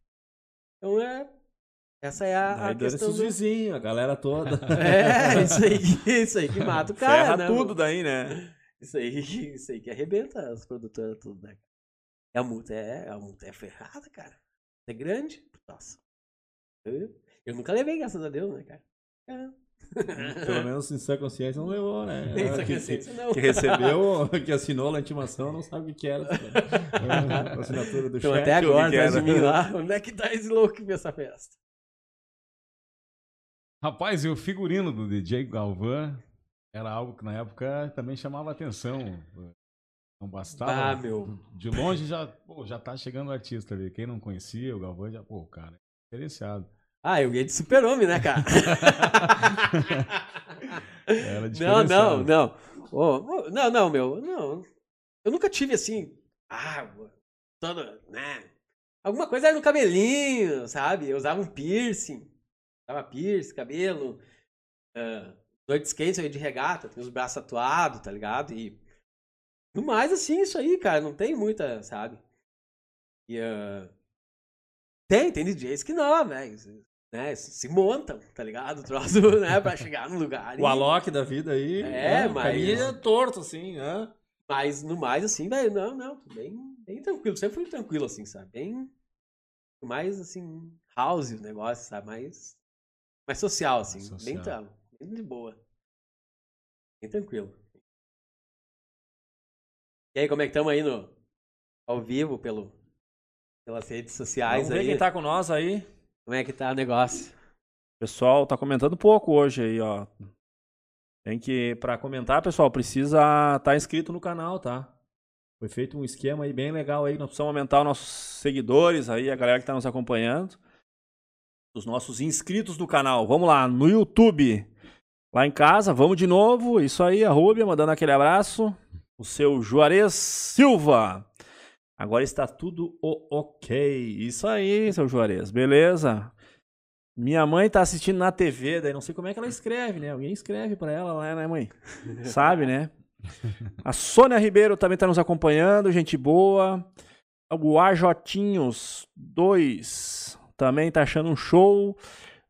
Então é. Essa é a, a Aí dane-se questão. os Do... vizinhos, a galera toda. É, isso aí, isso aí que mata o cara. Ferra né, tudo mano? daí, né? Isso aí, isso aí que arrebenta as produtoras tudo, né? E a multa é, a multa é ferrada, cara. É grande. Nossa. Eu, eu nunca levei, graças a Deus, né, cara? É. Pelo menos em sua consciência não levou, né? Consciência, não. que recebeu, que assinou a intimação, não sabe o que era. A assinatura do Então chefe. até agora, o que que atrás de mim lá, onde é que tá esse louco que fez essa festa? Rapaz, e o figurino do DJ Galvan era algo que na época também chamava atenção. Não bastava. Ah, meu. De longe já, pô, já tá chegando o artista ali. Quem não conhecia, o Galvão já, pô, cara, é diferenciado. Ah, eu ia de super-homem, né, cara? Era não, não, não. Ô, não, não, meu. Não. Eu nunca tive assim. Ah, todo, né? Alguma coisa era no cabelinho, sabe? Eu usava um piercing. Usava piercing, cabelo. ah, noites quentes eu ia de regata, tinha os braços tatuados, tá ligado? E. No mais, assim, isso aí, cara. Não tem muita, sabe? E. ah, tem, tem DJs que não, velho. Né? Se montam, tá ligado? O troço, né? Pra chegar no lugar. O e- Alok da vida aí. É, né? mas- é torto, assim, né? Mas no mais, assim, velho, não, não, bem, bem tranquilo. Sempre fui tranquilo, assim, sabe? Bem. Mais, assim, house o negócio, sabe? Mais. Mais social, assim. Mais Bem, social. tra- bem de boa. Bem tranquilo. E aí, como é que estamos aí no. Ao vivo, pelo, pelas redes sociais Vamos ver aí? quem tá com nós aí. Como é que tá o negócio? Pessoal tá comentando pouco hoje aí, ó. Tem que, pra comentar, pessoal, precisa estar tá inscrito no canal, tá? Foi feito um esquema aí bem legal aí. Nós precisamos aumentar os nossos seguidores aí, a galera que tá nos acompanhando. Os nossos inscritos no canal. Vamos lá, no YouTube. Lá em casa, vamos de novo. Isso aí, a Rúbia mandando aquele abraço. O seu Juarez Silva. Agora está tudo ok. Isso aí, seu Juarez. Beleza? Minha mãe tá assistindo na TV, daí não sei como é que ela escreve, né? Alguém escreve pra ela lá, né, mãe? Sabe, né? A Sônia Ribeiro também tá nos acompanhando, gente boa. O Ajotinhos 2 também tá achando um show.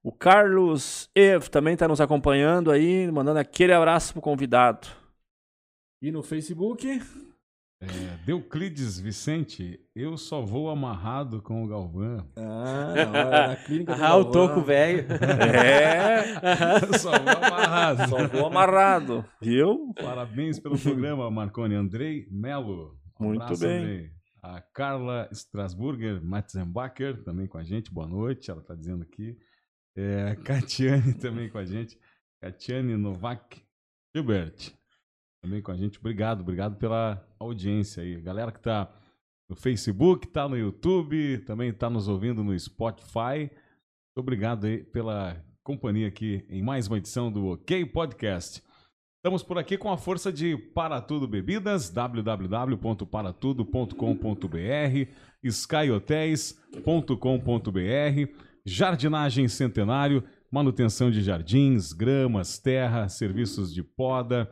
O Carlos Ev também tá nos acompanhando aí, mandando aquele abraço pro convidado. E no Facebook? É, Deuclides Vicente, eu só vou amarrado com o Galvão. Ah, na clínica do Ah, o toco velho. É, Eu só vou amarrado. só vou amarrado, viu? Parabéns pelo programa, Marconi. Andrei Melo. Um Muito bem. Andrei. A Carla Strasburger Matzenbacher também com a gente. Boa noite, ela está dizendo aqui. É, a Catiane também com a gente. Catiane Novak Gilbert. Também com a gente. Obrigado, obrigado pela audiência aí. Galera que tá no Facebook, tá no YouTube, também tá nos ouvindo no Spotify. Muito obrigado aí pela companhia aqui em mais uma edição do OK Podcast. Estamos por aqui com a força de Para Tudo Bebidas, www.paratudo.com.br, skyhotels.com.br, Jardinagem Centenário, manutenção de jardins, gramas, terra, serviços de poda.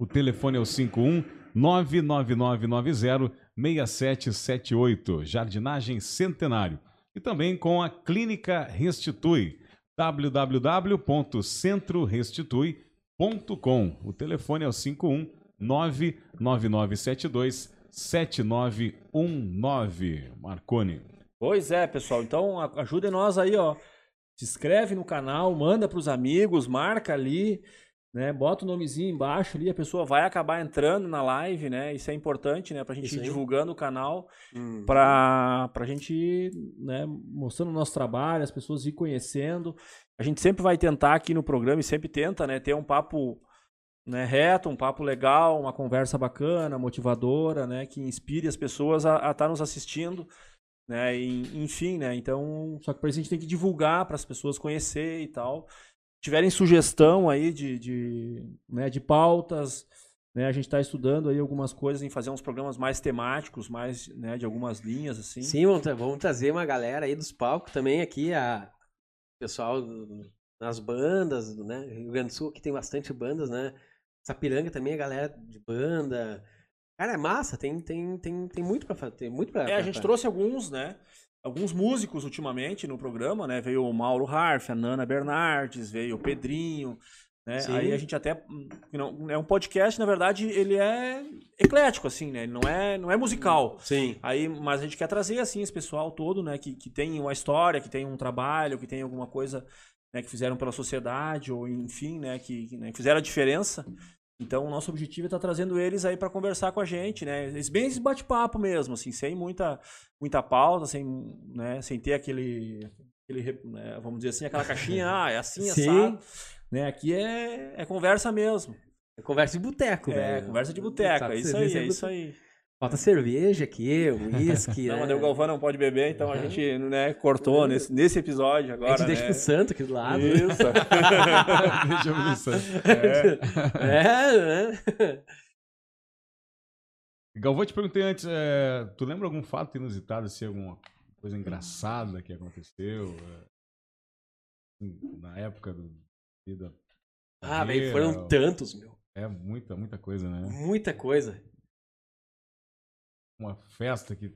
O telefone é o 51 99990 6778, Jardinagem Centenário. E também com a Clínica Restitui, www.centrorestitui.com. O telefone é o 51 99972 7919. Marconi. Pois é, pessoal. Então ajudem nós aí, ó. Se inscreve no canal, manda para os amigos, marca ali, né? Bota o nomezinho embaixo ali, a pessoa vai acabar entrando na live, né? Isso é importante, né? Pra gente ir divulgando o canal, Hum. pra, pra gente ir, né, mostrando o nosso trabalho, as pessoas ir conhecendo. A gente sempre vai tentar aqui no programa e sempre tenta, né, ter um papo né, reto, um papo legal, uma conversa bacana, motivadora, né, que inspire as pessoas a estar nos assistindo, né, e, enfim, né, então, só que para isso a gente tem que divulgar para as pessoas conhecer e tal. Tiverem sugestão aí de, de, né, de pautas, né, a gente está estudando aí algumas coisas em fazer uns programas mais temáticos, mais, né, de algumas linhas, assim. Sim, vamos, vamos trazer uma galera aí dos palcos também aqui, a o pessoal nas bandas, né? Rio Grande do Sul aqui tem bastante bandas, né? Sapiranga também, a galera de banda. Cara, é massa, tem, tem, tem, tem muito pra fazer, tem muito pra... É, a pra- gente pra- trouxe alguns, né? Alguns músicos ultimamente no programa, né? Veio o Mauro Harf, a Nana Bernardes, veio o Pedrinho, né? Aí a gente até não é um podcast, na verdade, ele é eclético assim, né? Ele não é não é musical. Sim. Aí, mas a gente quer trazer assim esse pessoal todo, né, que, que tem uma história, que tem um trabalho, que tem alguma coisa, né, que fizeram pela sociedade ou enfim, né, que, que, né, que fizeram a diferença. Então, o nosso objetivo é estar trazendo eles aí para conversar com a gente, né? Bem esse bate-papo mesmo, assim, sem muita, muita pauta, sem, né, sem ter aquele, aquele né, vamos dizer assim, aquela caixinha, ah, é assim, é Sim. assado. Né? Aqui é, é conversa mesmo. É conversa de boteco, É, velho. conversa de boteco, Sabe, é isso cerveja aí, é é isso aí. Falta cerveja aqui, uísque, Não, né? o Galvão não pode beber, então a Uhum. gente né, cortou nesse, nesse episódio A agora. gente deixa né? pro santo aqui do lado. Isso. Deixa eu ver isso. É, né? Galvão, eu te perguntei antes, é, tu lembra algum fato inusitado, assim, alguma coisa engraçada que aconteceu é, assim, na época do vida? Ah, velho, carreira? foram tantos, meu. É muita, muita coisa, né? Muita coisa. Uma festa que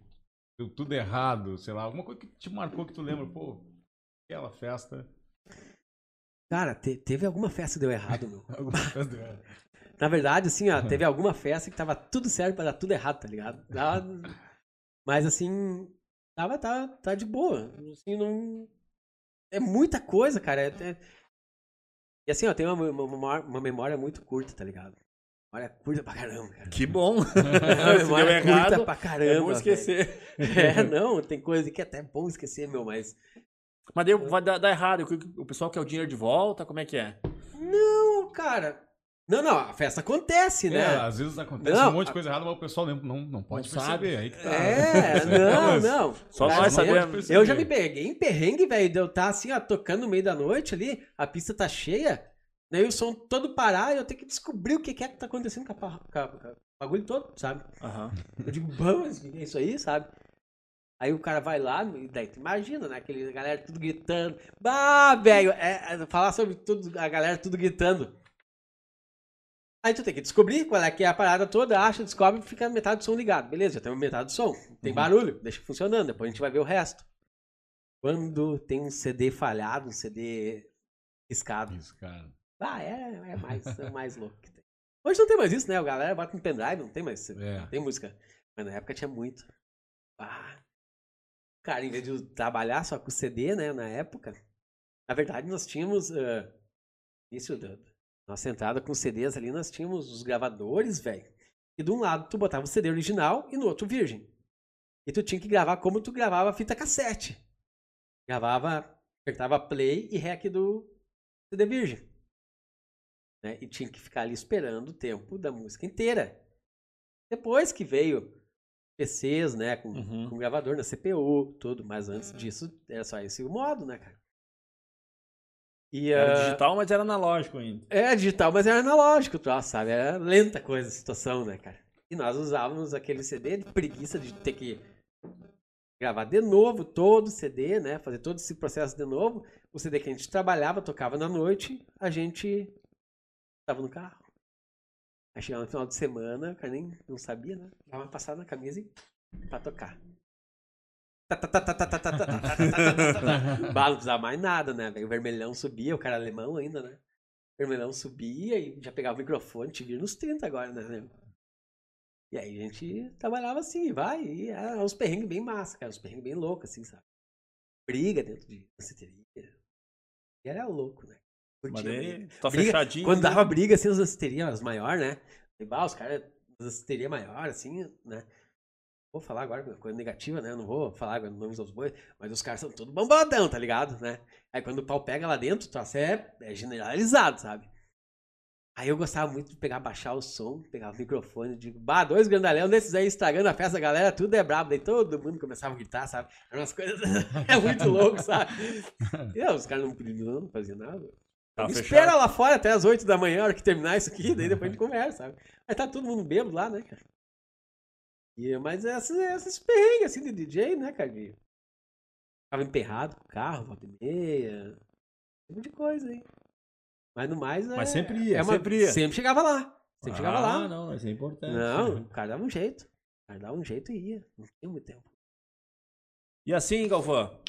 deu tudo errado, sei lá, alguma coisa que te marcou que tu lembra, pô, aquela festa. Cara, te- teve alguma festa que deu errado, meu. alguma festa deu errado. Na verdade, assim, ó, teve alguma festa que tava tudo certo pra dar tudo errado, tá ligado? Tava- Mas assim, tava, tava, tá de boa. Assim, não. É muita coisa, cara. é- é- E assim, ó, tem uma, uma- uma memória muito curta, tá ligado? Memória curta pra caramba, cara. Que bom. Deu memória curta errado, pra é caramba. bom esquecer. É, não, tem coisa que é até bom esquecer, meu, mas. Mas daí vai dar, dar errado. O pessoal quer o dinheiro de volta, como é que é? Não, cara. Não, não, a festa acontece, né? É, às vezes acontece Não, um monte de coisa errada, mas o pessoal não, não, não pode Não sabe. Aí que tá. É, não, não. Só Cara, nós eu- sabemos. Eu já me peguei em perrengue, velho, de eu estar assim, ó, tocando no meio da noite ali, a pista tá cheia, daí o som todo parar e eu tenho que descobrir o que é que tá acontecendo com, a, com a- com o bagulho todo, sabe? Aham. Eu digo, vamos, é isso aí, sabe? Aí o cara vai lá, e daí tu imagina, né? Aquele galera tudo gritando. Bah, velho, é, é, falar sobre tudo, a galera tudo gritando. Aí tu tem que descobrir qual é que é a parada toda, acha, descobre e fica metade do som ligado. Beleza, já tem metade do som. Tem Uhum. barulho, deixa funcionando, depois a gente vai ver o resto. Quando tem um CD falhado, um CD riscado. Cara. Ah, é, é mais, é mais louco que tem. Hoje não tem mais isso, né? O galera bota no pendrive, não tem mais. É. Tem música. Mas na época tinha muito. Ah. Cara, em vez de trabalhar só com CD, né, na época, na verdade nós tínhamos. ah, início da nossa entrada com CDs ali, nós tínhamos os gravadores, velho. E de um lado tu botava o CD original e no outro virgem. E tu tinha que gravar como tu gravava fita cassete. Gravava, apertava play e rec do CD virgem. Né? E tinha que ficar ali esperando o tempo da música inteira. Depois que veio PCs, né, com, Uhum. com gravador na CPU, tudo, mas antes disso era só esse o modo, né, cara? E, Era ah, digital, mas era analógico ainda. é digital, mas era analógico, tu sabe? Era lenta a coisa, a situação, né, cara? E nós usávamos aquele CD de preguiça de ter que gravar de novo todo o CD, né? Fazer todo esse processo de novo. O CD que a gente trabalhava, tocava na noite, a gente Tava no carro. Aí chegava no final de semana, o cara nem não sabia, né? Dava uma passada na camisa e pra tocar. Bala, não precisava mais nada, né? O vermelhão subia, o cara alemão ainda, né? O vermelhão subia e já pegava o microfone, te vira nos 30 agora, né? E aí a gente trabalhava assim, vai, e era uns perrengues bem massa, cara, uns perrengues bem loucos, assim, sabe? Briga dentro de danceteria. E era louco, né? Mas daí, briga. tá Briga, fechadinho. Quando dava briga, assim, as danceterias as maiores, né? E, bah, os caras, as danceterias maiores, assim, né? Vou falar agora coisa negativa, né? Eu não vou falar agora nomes aos bois, mas os caras são todos bombadão, tá ligado? Né? Aí quando o pau pega lá dentro, troço é, é generalizado, sabe? Aí eu gostava muito de pegar, baixar o som, pegar o microfone, digo, bah, dois grandalhão desses aí estragando a festa, a galera, tudo é brabo. Daí todo mundo começava a gritar, sabe? Eram umas coisas. é muito louco, sabe? E os caras não não faziam nada. Tá fechado. espera lá fora até as 8 da manhã, a hora que terminar isso aqui, daí depois a gente conversa, sabe? Aí tá todo mundo bêbado lá, né, cara? E, mas essas, essas perrengues assim de DJ, né, cara? De... Ficava emperrado com o carro, volta e meia. Tipo de coisa aí. Mas no mais é. Mas sempre ia, é uma- sempre ia. Sempre chegava lá. Sempre chegava Ah, lá. não, isso é importante. Não, o cara dava um jeito. O cara dava um jeito e ia. Não tinha muito tempo. E assim, Galvão,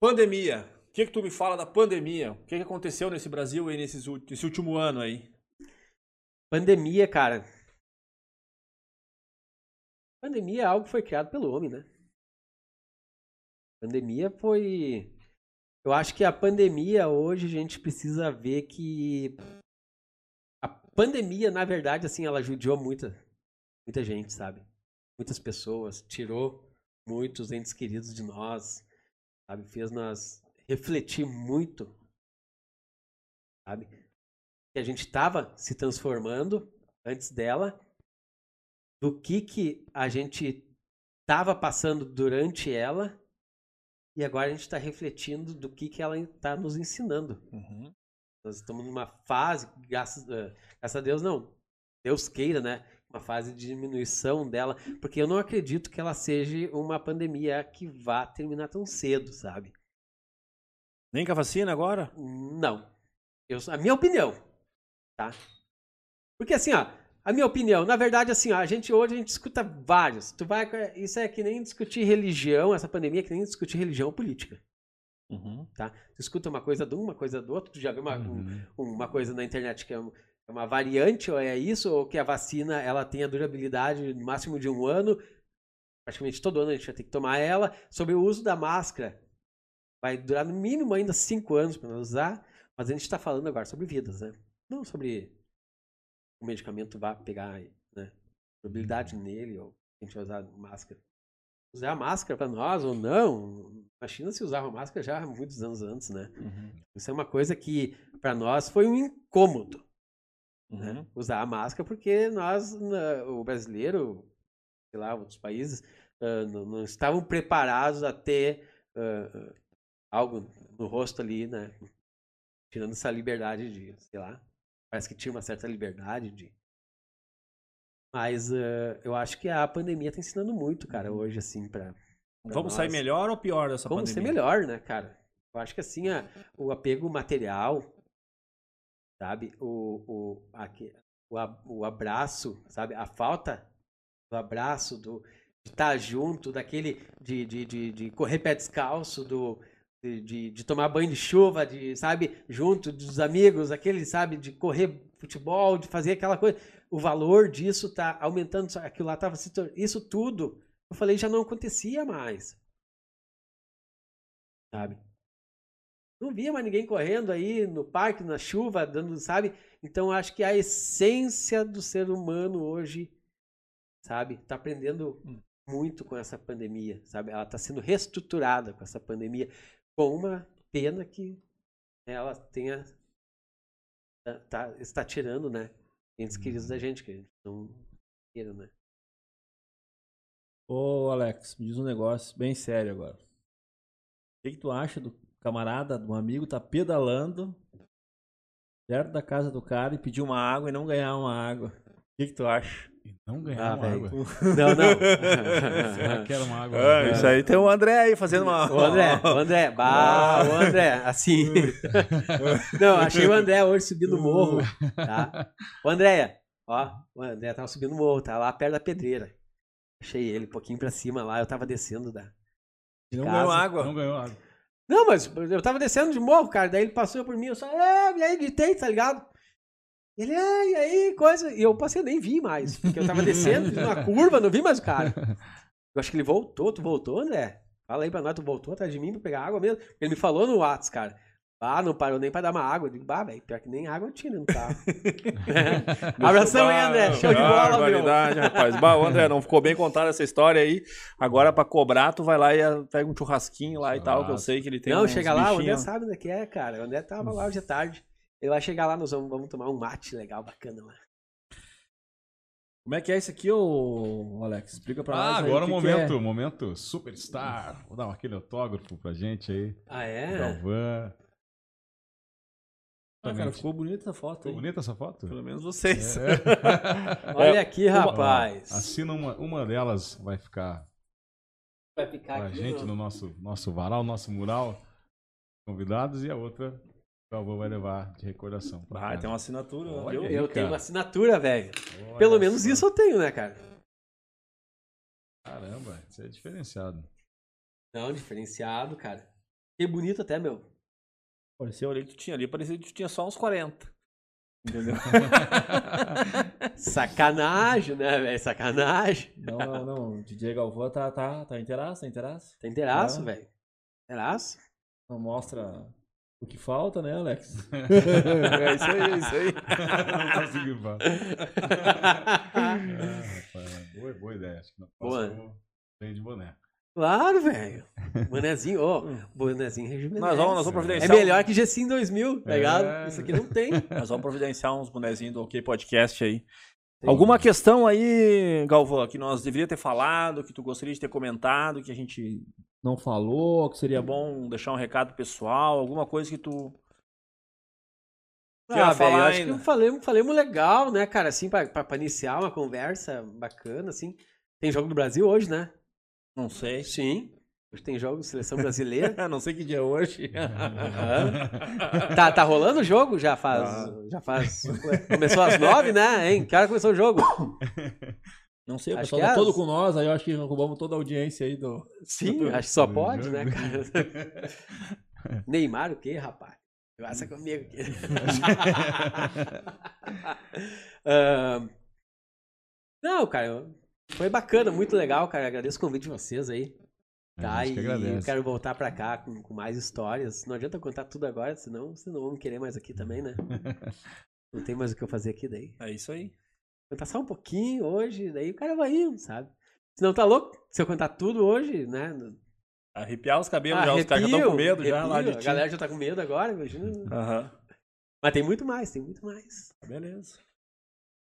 pandemia. O que, que tu me fala da pandemia? O que, que aconteceu nesse Brasil aí nesse último ano aí? Pandemia, cara. Pandemia é algo que foi criado pelo homem, né? Pandemia foi. Eu acho que a pandemia hoje a gente precisa ver que a pandemia, na verdade, assim, ela judiou muita, muita gente, sabe? Muitas pessoas, tirou muitos entes queridos de nós, sabe? Fez nós refletir muito, sabe? Que a gente estava se transformando antes dela, do que que a gente estava passando durante ela e agora a gente está refletindo do que que ela está nos ensinando. Nós estamos numa fase, graças, eh, graças a Deus não, Deus queira, né? Uma fase de diminuição dela, porque eu não acredito que ela seja uma pandemia que vá terminar tão cedo, sabe? Nem com a vacina agora? Não. Eu, a minha opinião, tá? Porque assim, ó, a minha opinião, na verdade, assim, ó, a gente hoje a gente escuta vários. Tu vai, isso é que nem discutir religião, essa pandemia é que nem discutir religião política. tá? Tu escuta uma coisa de um, uma coisa do outro, tu já vê uma, um- Uhum. uma coisa na internet que é um- é uma variante, ou é isso, ou que a vacina ela tem a durabilidade no máximo de um ano, praticamente todo ano a gente vai ter que tomar ela, sobre o uso da máscara. Vai durar no mínimo ainda cinco anos para nós usar, mas a gente está falando agora sobre vidas, né? Não sobre o medicamento vai pegar, né? Durabilidade nele, ou a gente vai usar máscara. Usar a máscara para nós ou não, na China se usava máscara já há muitos anos antes, né? Isso é uma coisa que para nós foi um incômodo, né? Usar a máscara porque nós, na- o brasileiro, sei lá, outros países, ah, não, não estavam preparados a ter ah, ah, algo no rosto ali, né? Tirando essa liberdade de, sei lá, parece que tinha uma certa liberdade de. Mas ah, eu acho que a pandemia tá ensinando muito, cara, hoje, assim, pra. pra Vamos sair nós. melhor ou pior dessa Como pandemia? ser melhor, né, cara? Eu acho que assim, a- o apego material, sabe? O, o, aque- o, a- o abraço, sabe? A falta do abraço, do, de estar junto, daquele de, de, de, de correr pé descalço, do, de, de, de tomar banho de chuva, de, sabe, junto dos amigos, aquele, sabe, de correr futebol, de fazer aquela coisa. O valor disso tá aumentando, aquilo lá tava se Isso tudo, eu falei, já não acontecia mais. Sabe? Não via mais ninguém correndo aí no parque, na chuva, dando, sabe? Então acho que a essência do ser humano hoje, sabe, tá aprendendo muito com essa pandemia, sabe? Ela tá sendo reestruturada com essa pandemia, com uma pena que ela tenha tá, tá- está tirando, né? Entes queridos da gente, que a gente não queira, né? Ô, Alex, me diz um negócio bem sério agora. O que, que tu acha do camarada, do amigo, tá pedalando perto da casa do cara e pedir uma água e não ganhar uma água? O que, que tu acha? E não ganhar Ah, uma velho. água. Não, não. Será que era uma água? Ah, isso aí tem o André aí fazendo uma. O André, o André, bah, o André, assim. Não, achei o André hoje subindo o morro, tá? O André, ó, o André tava subindo o morro, tá lá perto da pedreira. Achei ele um pouquinho pra cima lá, eu tava descendo da. E não casa. ganhou água. Não ganhou água. Não, mas eu tava descendo de morro, cara, daí ele passou por mim, eu só, é, e aí, gritei, tá ligado? Ele, é, e aí, coisa. E eu passei, nem vi mais, porque eu tava descendo, fiz uma curva, não vi mais o cara. Eu acho que ele voltou, tu voltou, André? Fala aí pra nós, tu voltou atrás de mim pra pegar água mesmo? Ele me falou no Whats, cara. Ah, não parou nem pra dar uma água. Eu digo, bah, velho, pior que nem água eu tinha no carro. Abração aí, André. Show de bola, meu. Rapaz. Bah, André, não ficou bem contada essa história aí. Agora, pra cobrar, tu vai lá e ah, pega um churrasquinho lá e tal, que eu sei que ele tem Não, chega lá, o André bichinhos. sabe onde é que é, cara. O André tava lá hoje à tarde. Ele vai chegar lá, nós vamos, vamos tomar um mate legal, bacana lá. Como é que é isso aqui, ô Alex? Explica pra nós. Ah, aí agora o que que momento, é. momento superstar. Vou dar aquele autógrafo pra gente aí. Ah, é? Galvão. Ah, cara, ficou bonita essa foto. Ficou hein? bonita essa foto? Pelo menos vocês. Olha aqui, rapaz. Assina uma, uma delas, vai ficar Vai ficar pra aqui. gente no nosso, nosso varal, nosso mural. Convidados e a outra Galvão vai levar de recordação. Ah, casa. tem uma assinatura. Olha viu? aí. Eu tenho uma assinatura, velho. Pelo menos isso eu tenho, né, cara? Caramba, isso é diferenciado. Não, diferenciado, cara. Que bonito até, meu. Parecia, eu olhei que tu tinha ali, parecia que tu tinha só uns 40. Entendeu? Sacanagem, né, velho? Sacanagem. não, não, não. O DJ Galvão tá, tá, tá inteiraço, tá inteiraço. Tem inteiraço, velho. Inteiraço? Não mostra o que falta, né, Alex? é isso aí, é isso aí. Não consegui falar. Ah, boa, boa ideia. Acho que próxima eu venho de boné. Claro, velho. Bonezinho, ó. bonezinho rejuvenesce. Nós vamos, nós vamos É providenciar. melhor que G-Sim 2000, tá É. ligado? Isso aqui não tem. Nós vamos providenciar uns bonezinhos do OK Podcast aí. Alguma questão aí, Galvão, que nós deveríamos ter falado, que tu gostaria de ter comentado, que a gente não falou, que seria bom deixar um recado pessoal, alguma coisa que tu Ah, velho, falar acho ainda? que falemos, falemos legal, né, cara? Assim, pra, pra, iniciar uma conversa bacana, assim. Tem jogo do Brasil hoje, né? não sei. Sim. Hoje tem jogo de seleção brasileira. não sei que dia é hoje. Aham. tá, tá rolando o jogo? Já faz. Ah. Já faz. Começou às nove, né? Hein? Que hora começou o jogo? Não sei, o pessoal tá é todo as- com nós, aí eu acho que roubamos toda a audiência aí do. Sim, acho que só pode, né, cara? Neymar, o quê, rapaz? Conversa comigo aqui. Ahn, não, cara, foi bacana, muito legal, cara. Agradeço o convite de vocês aí. Tá, gente que e eu quero voltar pra cá com, com mais histórias. Não adianta eu contar tudo agora, senão vocês não vão me querer mais aqui também, né? Não tem mais o que eu fazer aqui daí. É isso aí. Contar só um pouquinho hoje, daí o cara vai indo, sabe? Se não tá louco, se eu contar tudo hoje, né? Arrepiar os cabelos Ah, já, os caras já estão com medo já arrepio, lá de A ti. galera já tá com medo agora, imagina. Aham. Mas tem muito mais, tem muito mais. Beleza.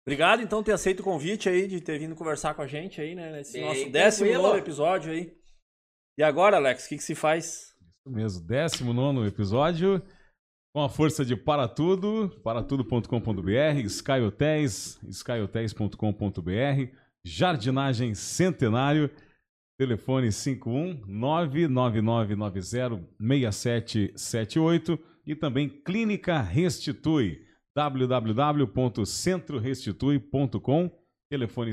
Obrigado, então, por ter aceito o convite aí, de ter vindo conversar com a gente aí, né? Nesse Bem nosso décimo nono episódio aí. E agora, Alex, o que, que se faz? Isso mesmo, 19 episódio. Com a força de Para Tudo, paratudo.com.br, Sky Hotéis, skyhotéis.com.br, Jardinagem Centenário, telefone 51-99990-6778 e também Clínica Restitui, www.centrorestitui.com, telefone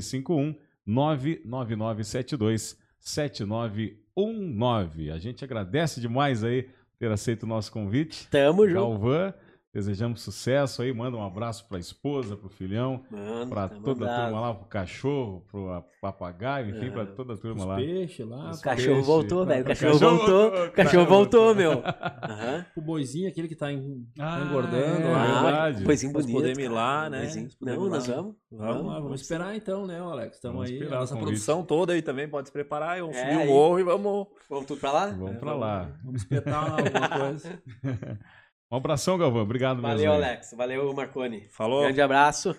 51-99972-7919. A gente agradece demais aí ter aceito o nosso convite. Tamo junto. Galvão, desejamos sucesso aí, manda um abraço pra esposa, pro filhão, Mano, pra tá toda a mandado. turma lá, pro cachorro, pro a- papagaio, enfim, É. pra toda a turma Os lá. peixes lá, Os O cachorro peixe. voltou, velho. O O cachorro, cachorro voltou. voltou, O cachorro cara, voltou, meu. Aham. o boizinho, aquele que tá, em- tá Ah, engordando é lá. verdade. Coisinho Nós bonito. podemos ir lá, né? Podemos Não, nós lá. vamos. Vamos lá, vamos esperar então, né, Alex? Estamos Vamos aí. esperar A o nossa produção toda aí também pode se preparar. Vamos É, subir o aí. morro e vamos, Vamos tudo pra lá? Vamos pra lá. vamos espetar alguma coisa. Um abração, Galvão. Obrigado Valeu, mesmo. aí. Alex. Valeu, Marconi. Falou. Grande abraço.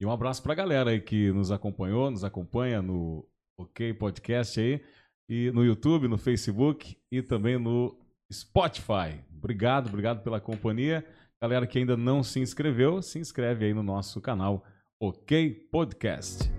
E um abraço pra galera aí que nos acompanhou, nos acompanha no OK Podcast aí, e no YouTube, no Facebook e também no Spotify. Obrigado, obrigado pela companhia. Galera que ainda não se inscreveu, se inscreve aí no nosso canal OK Podcast.